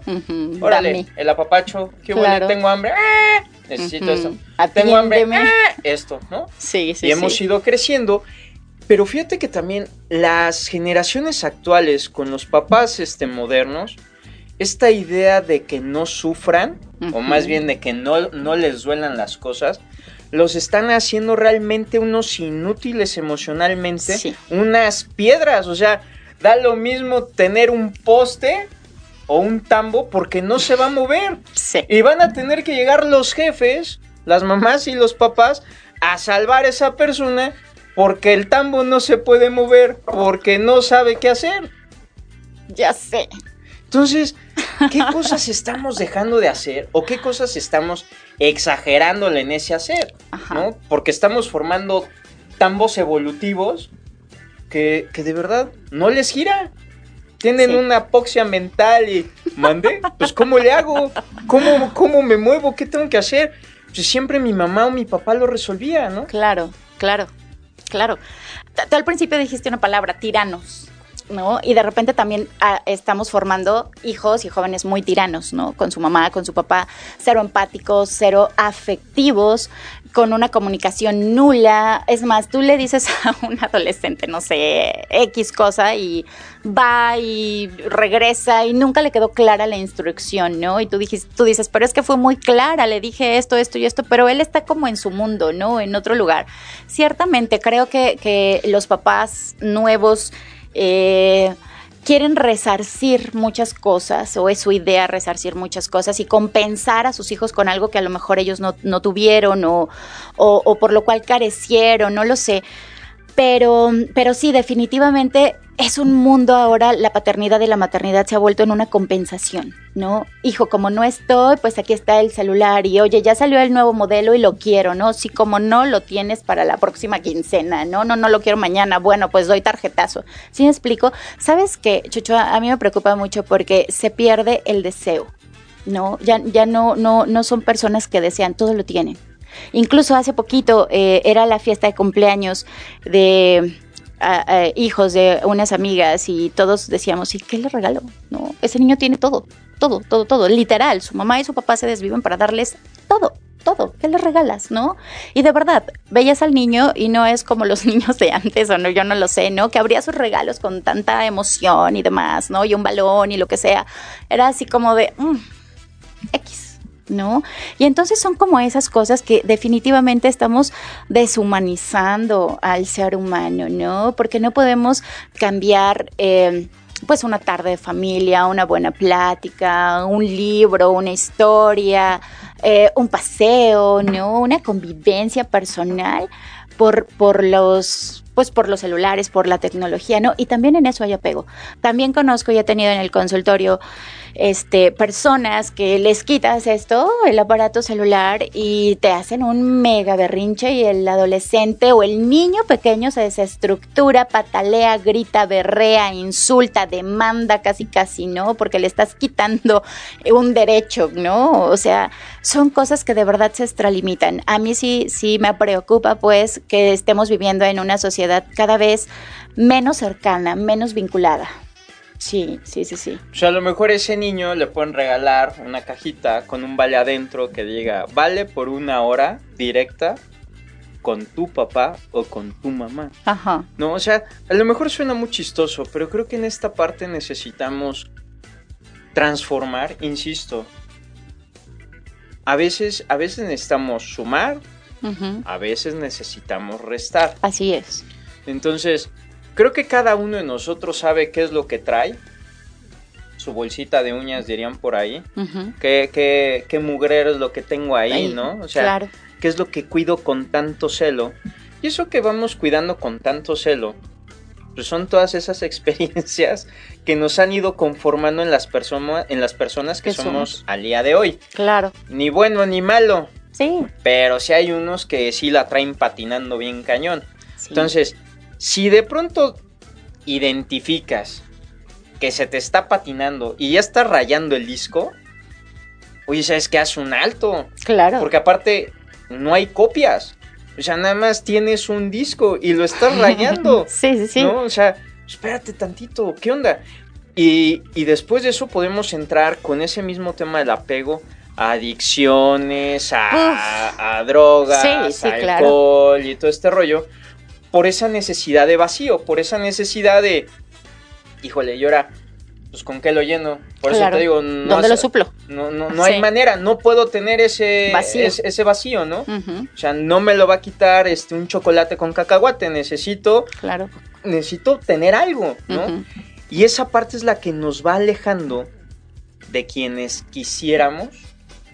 Speaker 1: Órale, el apapacho, qué bueno, tengo hambre, ¡Ah! Necesito eso. Tengo hambre, ¡Ah! esto, ¿no?
Speaker 2: Sí, sí,
Speaker 1: Y hemos ido creciendo pero fíjate que también las generaciones actuales con los papás este, modernos, esta idea de que no sufran, o más bien de que no, no les duelan las cosas, los están haciendo realmente unos inútiles emocionalmente, unas piedras, o sea, da lo mismo tener un poste o un tambo porque no se va a mover. Y van a tener que llegar los jefes, las mamás y los papás a salvar a esa persona porque el tambo no se puede mover porque no sabe qué hacer.
Speaker 2: Ya sé.
Speaker 1: Entonces, ¿qué cosas estamos dejando de hacer o qué cosas estamos exagerándole en ese hacer? ¿no? Porque estamos formando tambos evolutivos que, de verdad no les gira. Tienen una apoxia mental y mandé, pues ¿cómo le hago? ¿Cómo, ¿Cómo me muevo? ¿Qué tengo que hacer? Pues siempre mi mamá o mi papá lo resolvía, ¿no?
Speaker 2: Claro, claro. Claro. Tú al principio dijiste una palabra, tiranos. ¿no? Y de repente también ah, estamos formando hijos y jóvenes muy tiranos, ¿no? Con su mamá, con su papá, cero empáticos, cero afectivos, con una comunicación nula. Es más, tú le dices a un adolescente, no sé, X cosa y va y regresa y nunca le quedó clara la instrucción, ¿no? Y tú, tú dices, pero es que fue muy clara, le dije esto, esto y esto, pero él está como en su mundo, ¿no? En otro lugar. Ciertamente, creo que, que los papás nuevos... Eh, quieren resarcir muchas cosas, o es su idea resarcir muchas cosas y compensar a sus hijos con algo que a lo mejor ellos no, tuvieron o, o, por lo cual carecieron, no lo sé. Pero, pero sí, definitivamente es un mundo ahora, la paternidad y la maternidad se ha vuelto en una compensación, ¿no? Hijo, como no estoy, pues aquí está el celular y oye, ya salió el nuevo modelo y lo quiero, ¿no? Si como no lo tienes para la próxima quincena, no, no, no lo quiero mañana, bueno, pues doy tarjetazo. ¿Sí me explico? ¿Sabes qué, Chucho? A mí me preocupa mucho porque se pierde el deseo, ¿no? Ya, ya no, no, no son personas que desean, todo lo tienen. Incluso hace poquito eh, era la fiesta de cumpleaños de hijos de unas amigas y todos decíamos, ¿y qué le regalo? No, ese niño tiene todo, todo, todo, todo, literal. Su mamá y su papá se desviven para darles todo, todo. ¿Qué le regalas, no? Y de verdad, veías al niño y no es como los niños de antes, o no, yo no lo sé, ¿no? Que abría sus regalos con tanta emoción y demás, ¿no? Y un balón y lo que sea. Era así como de, mm, X ¿no? Y entonces son como esas cosas que definitivamente estamos deshumanizando al ser humano, ¿no? Porque no podemos cambiar... Eh, pues una tarde de familia, una buena plática, un libro, una historia, eh, un paseo, ¿no? Una convivencia personal por, por los pues por los celulares, por la tecnología, ¿no? Y también en eso hay apego. También conozco y he tenido en el consultorio este, personas que les quitas esto, el aparato celular, y te hacen un mega berrinche y el adolescente o el niño pequeño se desestructura, patalea, grita, berrea, insulta, demanda casi casi, ¿no? Porque le estás quitando un derecho, ¿no? O sea, son cosas que de verdad se extralimitan. A mí sí, sí me preocupa pues que estemos viviendo en una sociedad cada vez menos cercana, menos vinculada. Sí, sí, sí, sí.
Speaker 1: O sea, a lo mejor ese niño le pueden regalar una cajita con un vale adentro que diga, vale por una hora directa con tu papá o con tu mamá.
Speaker 2: Ajá.
Speaker 1: No, o sea, a lo mejor suena muy chistoso, pero creo que en esta parte necesitamos transformar, insisto. A veces, a veces necesitamos sumar, a veces necesitamos restar.
Speaker 2: Así es.
Speaker 1: Entonces, creo que cada uno de nosotros sabe qué es lo que trae. Su bolsita de uñas dirían por ahí.
Speaker 2: Ujú.
Speaker 1: ¿Qué, qué, qué mugrero es lo que tengo ahí,
Speaker 2: Ahí,
Speaker 1: no? O sea,
Speaker 2: claro.
Speaker 1: qué es lo que cuido con tanto celo. Y eso que vamos cuidando con tanto celo, pues son todas esas experiencias que nos han ido conformando en las, persona- en las personas que
Speaker 2: Que
Speaker 1: somos
Speaker 2: somos.
Speaker 1: al día de hoy.
Speaker 2: Claro.
Speaker 1: Ni bueno ni malo,
Speaker 2: Sí.
Speaker 1: pero sí hay unos que sí la traen patinando bien cañón.
Speaker 2: sí.
Speaker 1: Entonces, si de pronto identificas que se te está patinando y ya está rayando el disco, oye, ¿sabes qué? Haz un alto.
Speaker 2: claro.
Speaker 1: Porque aparte, no hay copias. O sea, nada más tienes un disco y lo estás rayando.
Speaker 2: sí, sí, sí.
Speaker 1: ¿No? O sea, espérate tantito, ¿qué onda? Y, y después de eso podemos entrar con ese mismo tema del apego a adicciones, a, a drogas,
Speaker 2: Sí, sí,
Speaker 1: a
Speaker 2: claro.
Speaker 1: alcohol y todo este rollo, por esa necesidad de vacío, por esa necesidad de, híjole, y ahora, pues con qué lo lleno. Por eso te digo, no,
Speaker 2: ¿Dónde lo suplo?
Speaker 1: no, no, no
Speaker 2: Sí.
Speaker 1: hay manera, no puedo tener ese
Speaker 2: Vacío.
Speaker 1: ese, ese vacío, ¿no? O sea, no me lo va a quitar este un chocolate con cacahuate, necesito
Speaker 2: Claro.
Speaker 1: necesito tener algo, ¿no? Y esa parte es la que nos va alejando de quienes quisiéramos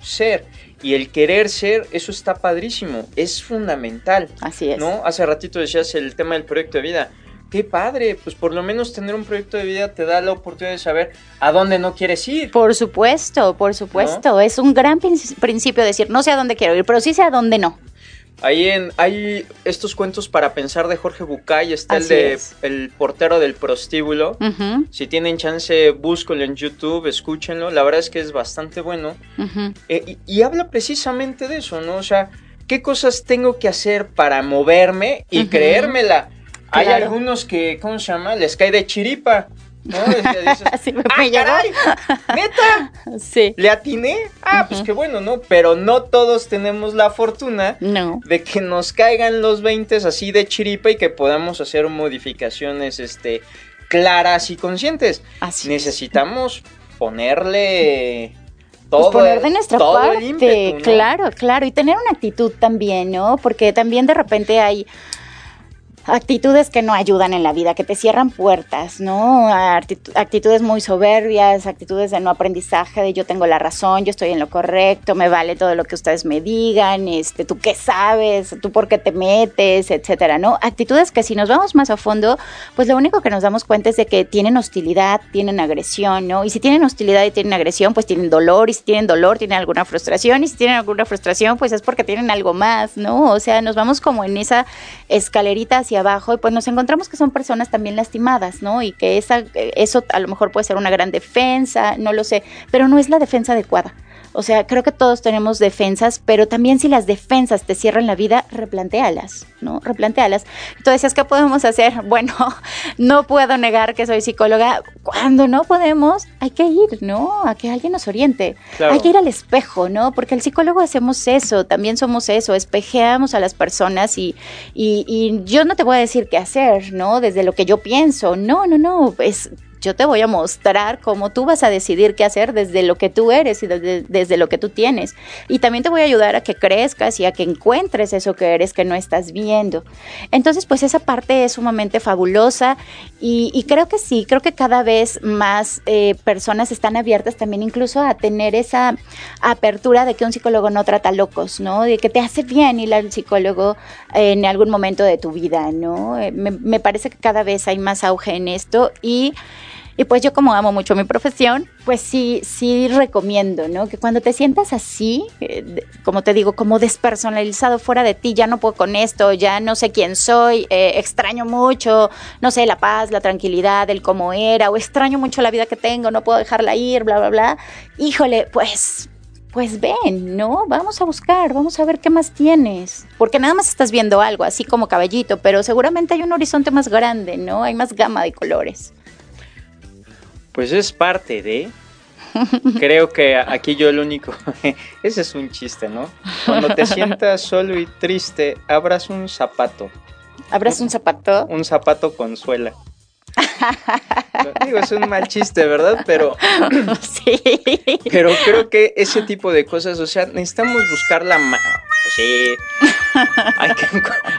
Speaker 1: ser. Y el querer ser, eso está padrísimo, es fundamental,
Speaker 2: Así es.
Speaker 1: ¿no? Hace ratito decías el tema del proyecto de vida. Qué padre, pues por lo menos tener un proyecto de vida te da la oportunidad de saber a dónde no quieres ir.
Speaker 2: Por supuesto, por supuesto. Es un gran prin- principio decir, no sé a dónde quiero ir, pero sí sé a dónde no.
Speaker 1: Ahí en, hay estos cuentos para pensar de Jorge Bucay, está el de
Speaker 2: es.
Speaker 1: El portero del prostíbulo. Si tienen chance, búsquenlo en YouTube, escúchenlo. La verdad es que es bastante bueno. Eh, y, y habla precisamente de eso, ¿no? O sea, ¿qué cosas tengo que hacer para moverme y creérmela? Hay algunos que, ¿cómo se llama? Les cae de chiripa, ¿no? Dices,
Speaker 2: Así me,
Speaker 1: ¡Ah, caray! ¿Neta?
Speaker 2: Sí.
Speaker 1: ¿Le atiné? Ah, pues qué bueno, ¿no? Pero no todos tenemos la fortuna
Speaker 2: No.
Speaker 1: de que nos caigan los 20 así de chiripa y que podamos hacer modificaciones este, claras y conscientes.
Speaker 2: Así es.
Speaker 1: Necesitamos ponerle
Speaker 2: Pues
Speaker 1: todo,
Speaker 2: poner de nuestra parte,
Speaker 1: ímpetu, ¿no?
Speaker 2: claro, claro, y tener una actitud también, ¿no? Porque también de repente hay actitudes que no ayudan en la vida, que te cierran puertas, ¿no? Actitu- actitudes muy soberbias, actitudes de no aprendizaje, de yo tengo la razón, yo estoy en lo correcto, me vale todo lo que ustedes me digan, este, tú qué sabes, tú por qué te metes, etcétera, ¿no? Actitudes que si nos vamos más a fondo, pues lo único que nos damos cuenta es de que tienen hostilidad, tienen agresión, ¿no? Y si tienen hostilidad y tienen agresión, pues tienen dolor, y si tienen dolor, tienen alguna frustración, y si tienen alguna frustración, pues es porque tienen algo más, ¿no? O sea, nos vamos como en esa escalerita hacia abajo y pues nos encontramos que son personas también lastimadas, ¿no? Y que esa, eh, eso a lo mejor puede ser una gran defensa, no lo sé, pero no es la defensa adecuada. O sea, creo que todos tenemos defensas, pero también si las defensas te cierran la vida, replantéalas, ¿no? Replantéalas. Entonces, ¿qué podemos hacer? Bueno, no puedo negar que soy psicóloga. Cuando no podemos, hay que ir, ¿no? A que alguien nos oriente.
Speaker 1: Claro.
Speaker 2: Hay que ir al espejo, ¿no? Porque el psicólogo hacemos eso, también somos eso, espejeamos a las personas y, y, y yo no te voy a decir qué hacer, ¿no? Desde lo que yo pienso. No, no, no. Es yo te voy a mostrar cómo tú vas a decidir qué hacer desde lo que tú eres y desde, desde, lo que tú tienes. Y también te voy a ayudar a que crezcas y a que encuentres eso que eres que no estás viendo. Entonces, pues esa parte es sumamente fabulosa y, creo que sí, creo que cada vez más eh, personas están abiertas también incluso a tener esa apertura de que un psicólogo no trata locos, ¿no? De que te hace bien ir al psicólogo en algún momento de tu vida, ¿no? Eh, me, me parece que cada vez hay más auge en esto y... Y pues yo como amo mucho mi profesión, pues sí, sí recomiendo, ¿no? Que cuando te sientas así, eh, como te digo, como despersonalizado fuera de ti, ya no puedo con esto, ya no sé quién soy, eh, extraño mucho, no sé, la paz, la tranquilidad, el cómo era, o extraño mucho la vida que tengo, no puedo dejarla ir, bla, bla, bla. Híjole, pues pues ven, ¿no? Vamos a buscar, vamos a ver qué más tienes. Porque nada más estás viendo algo, así como cabellito, pero seguramente hay un horizonte más grande, ¿no? Hay más gama de colores.
Speaker 1: Pues es parte de, Creo que aquí yo el único. Ese es un chiste, ¿no? Cuando te sientas solo y triste, abras un zapato.
Speaker 2: ¿Abras un zapato?
Speaker 1: Un zapato con suela. Digo, es un mal chiste, ¿verdad? Pero.
Speaker 2: sí.
Speaker 1: Pero creo que ese tipo de cosas, o sea, necesitamos buscar la mano. Sí.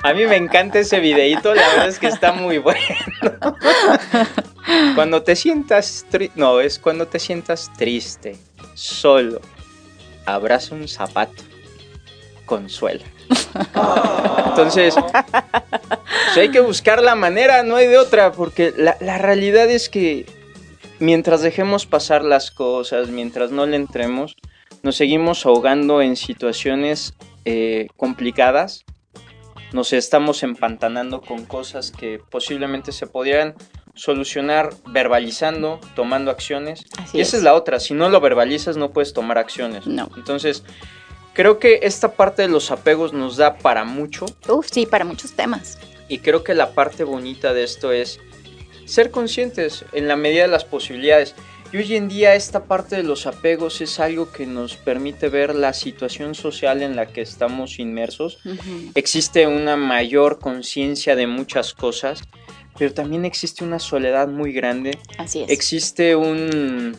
Speaker 1: a mí me encanta ese videito, la verdad es que está muy bueno. Cuando te sientas triste, no, es cuando te sientas triste, solo, abraza un zapato, consuela. Entonces, pues hay que buscar la manera, no hay de otra, porque la, la realidad es que mientras dejemos pasar las cosas, mientras no le entremos, nos seguimos ahogando en situaciones eh, complicadas, nos estamos empantanando con cosas que posiblemente se podrían solucionar verbalizando, tomando acciones. y esa es. la otra, si no lo verbalizas no puedes tomar acciones.
Speaker 2: No.
Speaker 1: Entonces, creo que esta parte de los apegos nos da para mucho.
Speaker 2: Uf, sí, para muchos temas.
Speaker 1: Y creo que la parte bonita de esto es ser conscientes en la medida de las posibilidades. Y hoy en día esta parte de los apegos es algo que nos permite ver la situación social en la que estamos inmersos. Existe una mayor conciencia de muchas cosas, pero también existe una soledad muy grande.
Speaker 2: Así es.
Speaker 1: Existe un...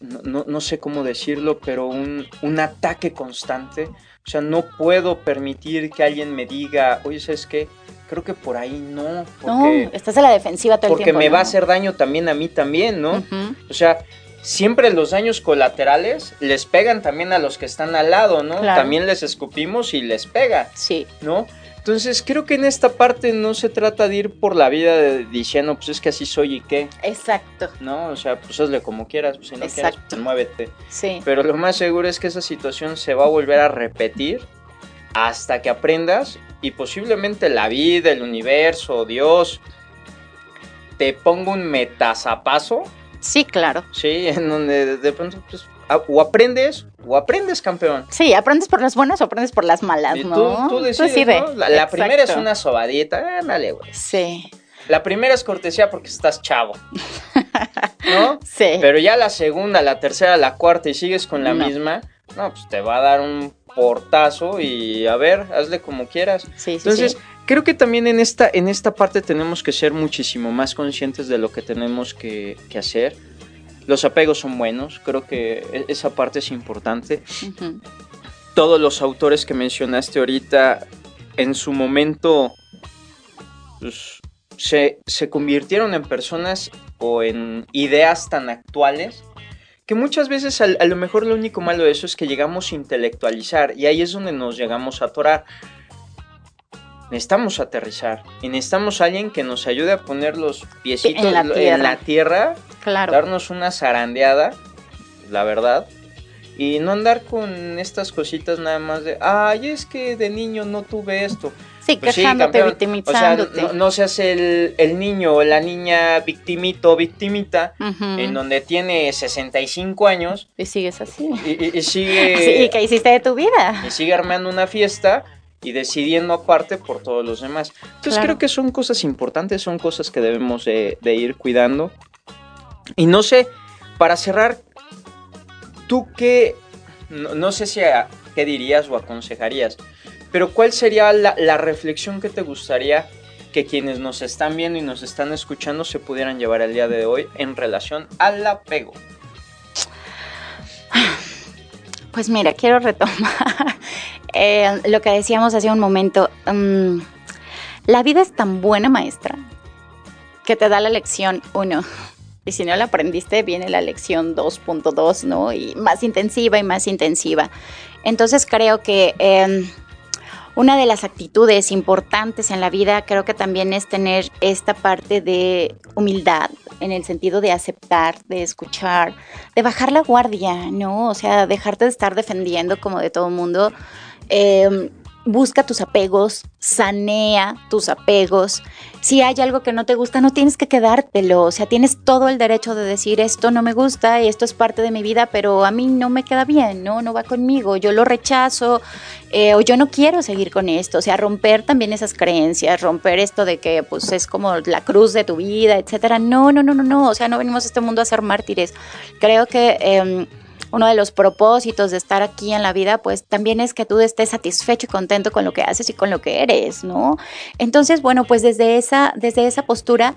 Speaker 1: No, sé cómo decirlo, pero un, un ataque constante. O sea, no puedo permitir que alguien me diga, oye, ¿sabes qué? creo que por ahí no.
Speaker 2: Porque, no, estás a la defensiva todo
Speaker 1: el
Speaker 2: tiempo.
Speaker 1: Porque me va a hacer daño también a mí también, ¿no? O sea, siempre los daños colaterales les pegan también a los que están al lado, ¿no? También les escupimos y les pega.
Speaker 2: Sí.
Speaker 1: ¿No? Entonces creo que en esta parte no se trata de ir por la vida diciendo, pues es que así soy y qué.
Speaker 2: Exacto.
Speaker 1: ¿No? O sea, pues hazle como quieras, pues si no quieres, pues muévete.
Speaker 2: Sí.
Speaker 1: Pero lo más seguro es que esa situación se va a volver a repetir hasta que aprendas y posiblemente la vida, el universo, Dios, te ponga un metazapazo.
Speaker 2: Sí, claro.
Speaker 1: Sí, en donde de pronto pues, o aprendes o aprendes campeón.
Speaker 2: Sí, aprendes por las buenas o aprendes por las malas, ¿no?
Speaker 1: Tú, decides, ¿no? La, primera es una sobadita, dale, güey.
Speaker 2: Sí.
Speaker 1: La primera es cortesía porque estás chavo. ¿No?
Speaker 2: Sí.
Speaker 1: Pero ya la segunda, la tercera, la cuarta y sigues con la misma, no, pues te va a dar un portazo y a ver, hazle como quieras.
Speaker 2: Sí,
Speaker 1: Entonces, creo que también en esta, en esta parte tenemos que ser muchísimo más conscientes de lo que tenemos que, hacer. Los apegos son buenos, creo que e, esa parte es importante. Todos los autores que mencionaste ahorita, en su momento, pues, se, se convirtieron en personas o en ideas tan actuales que muchas veces a, lo mejor lo único malo de eso es que llegamos a intelectualizar y ahí es donde nos llegamos a atorar. Necesitamos aterrizar y necesitamos a alguien que nos ayude a poner los piecitos en la tierra,
Speaker 2: claro.
Speaker 1: darnos una zarandeada, la verdad, y no andar con estas cositas nada más de, ay, es que de niño no tuve esto.
Speaker 2: Sí, pues quejándote, victimizándote.
Speaker 1: O sea, no, seas el, el, niño o la niña victimito o victimita, en donde tiene 65 años.
Speaker 2: Y sigues así.
Speaker 1: Y, sigue...
Speaker 2: Sí, ¿qué hiciste de tu vida?
Speaker 1: Y sigue armando una fiesta y decidiendo aparte por todos los demás. Entonces creo que son cosas importantes, son cosas que debemos de, ir cuidando. Y no sé, para cerrar, ¿tú qué, no, sé si qué dirías o aconsejarías? Pero ¿cuál sería la, reflexión que te gustaría que quienes nos están viendo y nos están escuchando se pudieran llevar el día de hoy en relación al apego?
Speaker 2: Pues mira, quiero retomar eh, lo que decíamos hace un momento. Mm, la vida es tan buena maestra que te da la lección 1. Y si no la aprendiste, viene la lección 2.2, ¿no? Y más intensiva y más intensiva. Entonces creo que... Em, una de las actitudes importantes en la vida creo que también es tener esta parte de humildad en el sentido de aceptar, de escuchar, de bajar la guardia, ¿no? O sea, dejarte de estar defendiendo como de todo mundo. Em, busca tus apegos, sanea tus apegos. Si hay algo que no te gusta, no tienes que quedártelo. O sea, tienes todo el derecho de decir esto no me gusta y esto es parte de mi vida, pero a mí no me queda bien, ¿no? No va conmigo. Yo lo rechazo eh, o yo no quiero seguir con esto. O sea, romper también esas creencias, romper esto de que pues es como la cruz de tu vida, etcétera. No, no, no, no, no. O sea, no venimos a este mundo a ser mártires. Creo que em, uno de los propósitos de estar aquí en la vida, pues también es que tú estés satisfecho y contento con lo que haces y con lo que eres, ¿no? Entonces, bueno, pues desde esa, desde esa postura,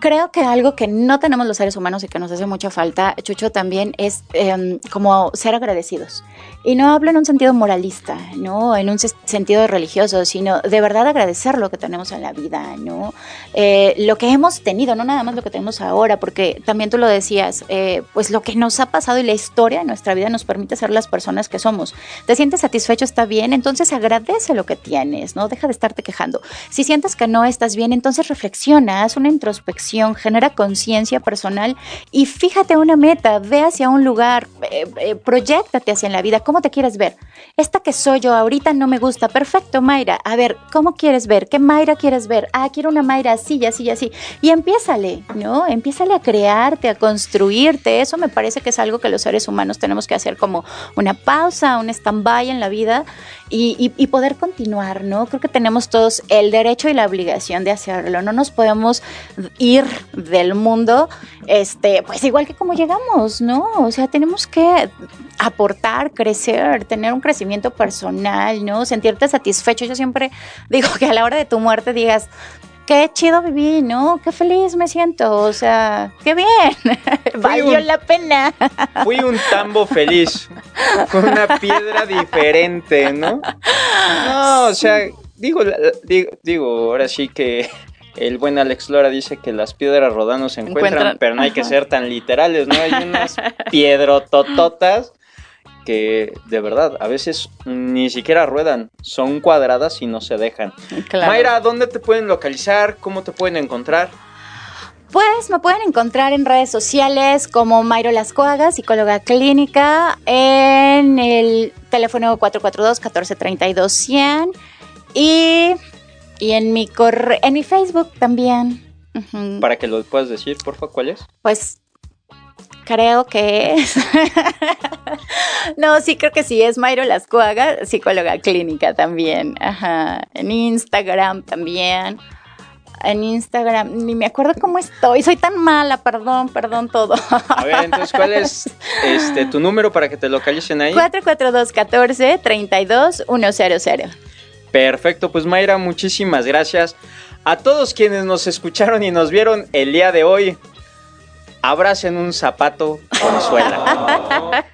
Speaker 2: creo que algo que no tenemos los seres humanos y que nos hace mucha falta, Chucho, también es em, como ser agradecidos. Y no hablo en un sentido moralista, ¿no? En un sentido religioso, sino de verdad agradecer lo que tenemos en la vida, ¿no? Eh, lo que hemos tenido, no nada más lo que tenemos ahora, porque también tú lo decías, eh, pues lo que nos ha pasado y la historia de nuestra vida nos permite ser las personas que somos. ¿Te sientes satisfecho? ¿Está bien? Entonces agradece lo que tienes, ¿no? Deja de estarte quejando. Si sientes que no estás bien, entonces reflexiona, haz una introspección, genera conciencia personal y fíjate una meta, ve hacia un lugar, eh, eh proyectate hacia la vida. ¿Cómo te quieres ver? Esta que soy yo ahorita no me gusta. Perfecto, Mayra. A ver, ¿cómo quieres ver? ¿Qué Mayra quieres ver? Ah, quiero una Mayra así, así, así. Y empiézale, ¿no? Empiézale a crearte, a construirte. Eso me parece que es algo que los seres humanos tenemos que hacer como una pausa, un stand-by en la vida y, y, poder continuar, ¿no? Creo que tenemos todos el derecho y la obligación de hacerlo. No nos podemos ir del mundo, este, pues igual que como llegamos, ¿no? O sea, tenemos que aportar, crecer, tener un crecimiento personal, ¿no? Sentirte satisfecho. Yo siempre digo que a la hora de tu muerte digas, qué chido viví, ¿no? Qué feliz me siento, o sea, qué bien, valió la pena.
Speaker 1: Fui un tambo feliz, con una piedra diferente, ¿no? No, o sea, digo, digo, digo ahora sí que el buen Alex Lora dice que las piedras rodando se encuentran, pero no hay que ser tan literales, ¿no? Hay unas piedrotototas que de verdad a veces ni siquiera ruedan, son cuadradas y no se dejan. Mayra, ¿dónde te pueden localizar? ¿Cómo te pueden encontrar?
Speaker 2: Pues me pueden encontrar en redes sociales como Mayro Lascoaga, psicóloga clínica, en el teléfono 442-1432-100 y, y en, mi corre en mi Facebook también.
Speaker 1: Para que lo puedas decir, por favor, ¿cuál es?
Speaker 2: Pues creo que es. no, sí, creo que sí, es Mayro Lascuaga, psicóloga clínica también. Ajá. En Instagram también. En Instagram, ni me acuerdo cómo estoy, soy tan mala, perdón, perdón todo.
Speaker 1: A ver, entonces, ¿cuál es este, tu número para que te localicen ahí?
Speaker 2: 442 14 32 100.
Speaker 1: Perfecto, pues Mayra, muchísimas gracias. A todos quienes nos escucharon y nos vieron el día de hoy, abracen un zapato con suela.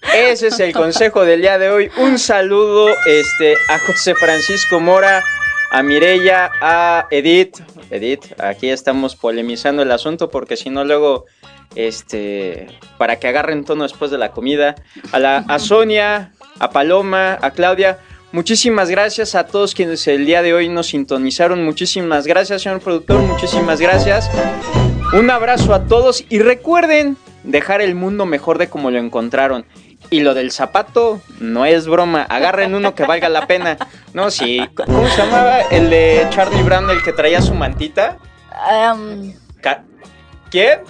Speaker 1: Ese es el consejo del día de hoy. Un saludo este, a José Francisco Mora, a Mirella, a Edith. Edith, aquí estamos polemizando el asunto porque si no luego, este, para que agarren tono después de la comida. A, la, a Sonia, a Paloma, a Claudia. Muchísimas gracias a todos quienes el día de hoy nos sintonizaron. Muchísimas gracias, señor productor. Muchísimas gracias. Un abrazo a todos y recuerden dejar el mundo mejor de como lo encontraron. Y lo del zapato no es broma. Agarren uno que valga la pena. No, sí. ¿Cómo se llamaba el de Charlie Brown, el que traía su mantita? Um... ¿Quién?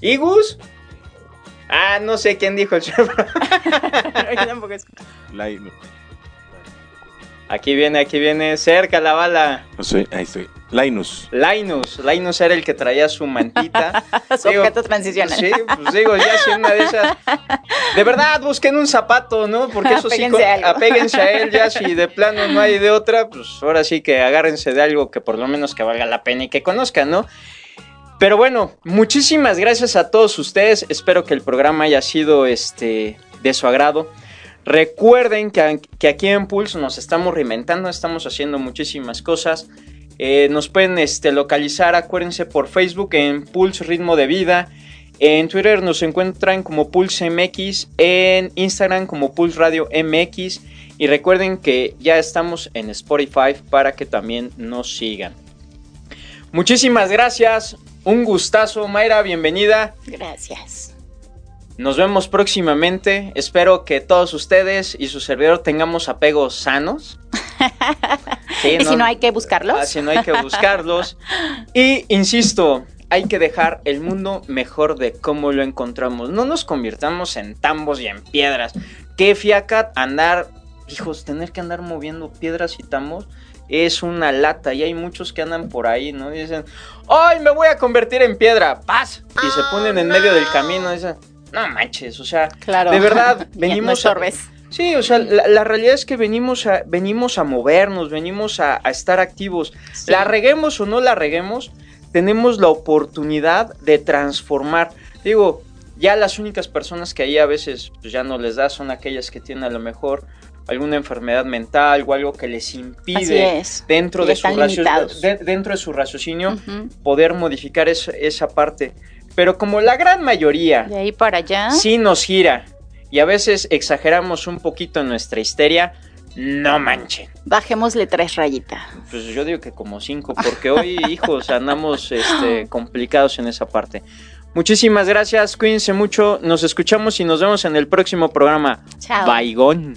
Speaker 1: ¿Igus? Ah, no sé quién dijo el Charlie Aquí viene, aquí viene, cerca la bala.
Speaker 3: No sé, ahí estoy. Linus.
Speaker 1: Linus. Linus era el que traía su mantita.
Speaker 2: su objeto transicional.
Speaker 1: Sí, pues digo, ya si una de esas. De verdad, busquen un zapato, ¿no? Porque eso sí, apéguense a él, ya si de plano no hay de otra, pues ahora sí que agárrense de algo que por lo menos que valga la pena y que conozcan, ¿no? Pero bueno, muchísimas gracias a todos ustedes. Espero que el programa haya sido este, de su agrado. Recuerden que, aquí en Pulse nos estamos reinventando, estamos haciendo muchísimas cosas. Eh, nos pueden este, localizar, acuérdense, por Facebook en Pulse Ritmo de Vida. En Twitter nos encuentran como Pulse MX, en Instagram como Pulse Radio MX. Y recuerden que ya estamos en Spotify para que también nos sigan. Muchísimas gracias, un gustazo, Mayra, bienvenida.
Speaker 2: Gracias.
Speaker 1: Nos vemos próximamente. Espero que todos ustedes y su servidor tengamos apegos sanos.
Speaker 2: ¿Y si no hay que buscarlos?
Speaker 1: Ah, si no hay que buscarlos. y insisto, hay que dejar el mundo mejor de cómo lo encontramos. No nos convirtamos en tambos y en piedras. Qué fiaca andar, hijos, tener que andar moviendo piedras y tambos es una lata y hay muchos que andan por ahí, ¿no? Y dicen, ¡ay, me voy a convertir en piedra! ¡Paz! Y se ponen en medio del camino y dicen, no manches, o sea, de verdad, venimos
Speaker 2: no
Speaker 1: a... Sí, o sea, la, realidad es que venimos a, venimos a movernos, venimos a, estar activos. La reguemos o no la reguemos, tenemos la oportunidad de transformar. Digo, ya las únicas personas que ahí a veces pues, ya no les da son aquellas que tienen a lo mejor alguna enfermedad mental o algo que les impide dentro, de su dentro de su raciocinio poder modificar esa parte. Pero como la gran mayoría
Speaker 2: de ahí para allá
Speaker 1: sí nos gira y a veces exageramos un poquito en nuestra histeria, no manchen.
Speaker 2: Bajémosle tres rayitas.
Speaker 1: Pues yo digo que como cinco, porque hoy, hijos, andamos este, complicados en esa parte. Muchísimas gracias, cuídense mucho, nos escuchamos y nos vemos en el próximo programa.
Speaker 2: Chao.
Speaker 1: Baigón.